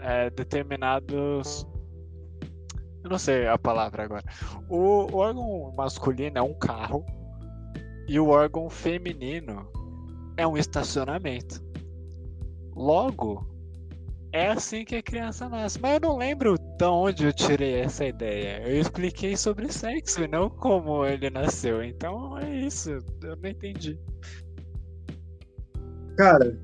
[SPEAKER 2] é, determinados. Eu não sei a palavra agora. O, órgão masculino é um carro e o órgão feminino é um estacionamento. Logo, é assim que a criança nasce. Mas eu não lembro de onde eu tirei essa ideia. Eu expliquei sobre sexo e não como ele nasceu. Então é isso. Eu não entendi.
[SPEAKER 1] Cara.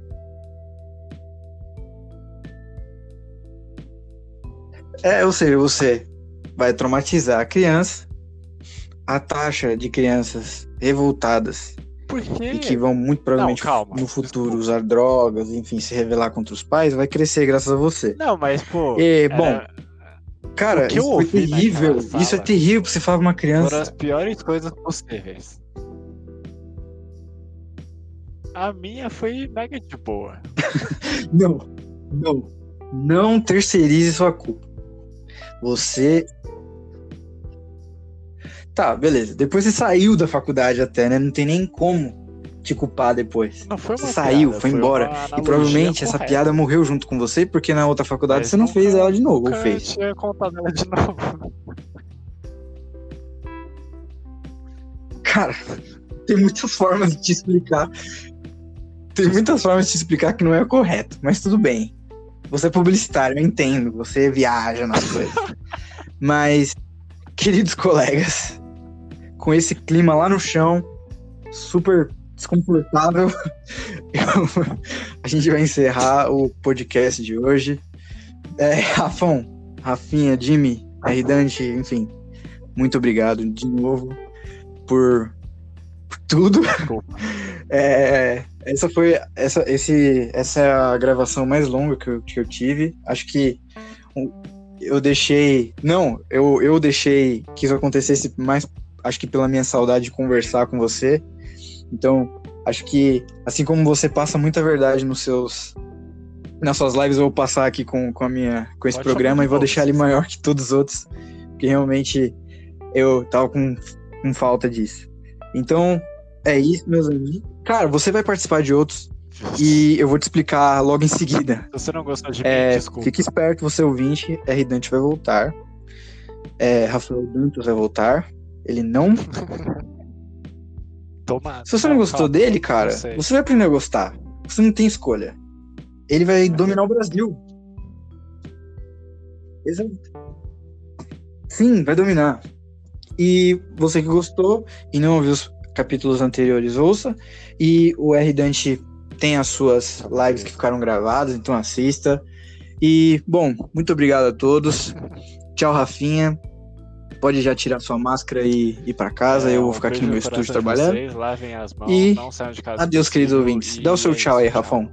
[SPEAKER 1] É, ou seja, você vai traumatizar a criança. A taxa de crianças revoltadas
[SPEAKER 2] Por quê?
[SPEAKER 1] e que vão muito provavelmente
[SPEAKER 2] calma,
[SPEAKER 1] no futuro
[SPEAKER 2] desculpa.
[SPEAKER 1] usar drogas, enfim, se revelar contra os pais, vai crescer graças a você.
[SPEAKER 2] Não, mas pô.
[SPEAKER 1] E,
[SPEAKER 2] era-
[SPEAKER 1] bom, Cara,
[SPEAKER 2] O que eu
[SPEAKER 1] isso
[SPEAKER 2] ouvi
[SPEAKER 1] terrível. Isso é terrível pra você falar pra uma
[SPEAKER 2] foram
[SPEAKER 1] criança.
[SPEAKER 2] as piores coisas possíveis. A minha foi mega de boa.
[SPEAKER 1] Não, não. Não terceirize sua culpa. Você. Tá, beleza. Depois você saiu da faculdade até, né? Não tem nem como te culpar depois.
[SPEAKER 2] Não foi uma
[SPEAKER 1] Você saiu,
[SPEAKER 2] piada,
[SPEAKER 1] foi embora.
[SPEAKER 2] uma
[SPEAKER 1] E provavelmente essa
[SPEAKER 2] correta.
[SPEAKER 1] piada morreu junto com você, porque na outra faculdade
[SPEAKER 2] Mas
[SPEAKER 1] você não fez ela de novo, ou fez?
[SPEAKER 2] tinha contado ela de novo.
[SPEAKER 1] Cara, tem muitas formas de te explicar. Tem muitas formas de te explicar que não é correto, mas tudo bem. Você é publicitário, eu entendo. Você viaja nas coisas. Mas, queridos colegas, com esse clima lá no chão, super desconfortável, eu- a gente vai encerrar o podcast de hoje. É, Rafão, Rafinha, Jimmy, Ardante, enfim, muito obrigado de novo por, por tudo. É, essa foi essa, esse, essa é a gravação mais longa que eu, que eu tive. Acho que eu deixei. Não, eu, eu deixei que isso acontecesse mais. Acho que pela minha saudade de conversar com você. Então, acho que assim como você passa muita verdade nos seus. Nas suas lives, eu vou passar aqui com, com, a minha, com esse
[SPEAKER 2] Pode
[SPEAKER 1] programa e vou deixar ele maior que todos os outros. Porque realmente eu tava com, com falta disso. Então, é isso, meus amigos. Cara, você vai participar de outros e eu vou te explicar logo em seguida.
[SPEAKER 2] Se você não gostou de mim,
[SPEAKER 1] É,
[SPEAKER 2] desculpa.
[SPEAKER 1] fique esperto, você ouvinte, R. Dante vai voltar. É, Rafael Dantas vai voltar. Ele não.
[SPEAKER 2] Toma,
[SPEAKER 1] Se você não gostou
[SPEAKER 2] calma,
[SPEAKER 1] dele, cara, você vai aprender a gostar. Você não tem escolha. Ele vai dominar o Brasil. Exato. Sim, vai dominar. E você que gostou e não ouviu os capítulos anteriores, ouça. E o R. Dante tem as suas lives que ficaram gravadas, então assista. E, bom, muito obrigado a todos. Tchau, Rafinha. Pode já tirar sua máscara e ir pra casa.
[SPEAKER 2] É,
[SPEAKER 1] eu vou ficar aqui no meu estúdio trabalhando.
[SPEAKER 2] Vocês, lavem as mãos,
[SPEAKER 1] E
[SPEAKER 2] não saiam de casa.
[SPEAKER 1] Adeus, queridos ouvintes. Dá o seu
[SPEAKER 2] é
[SPEAKER 1] tchau aí, Rafão.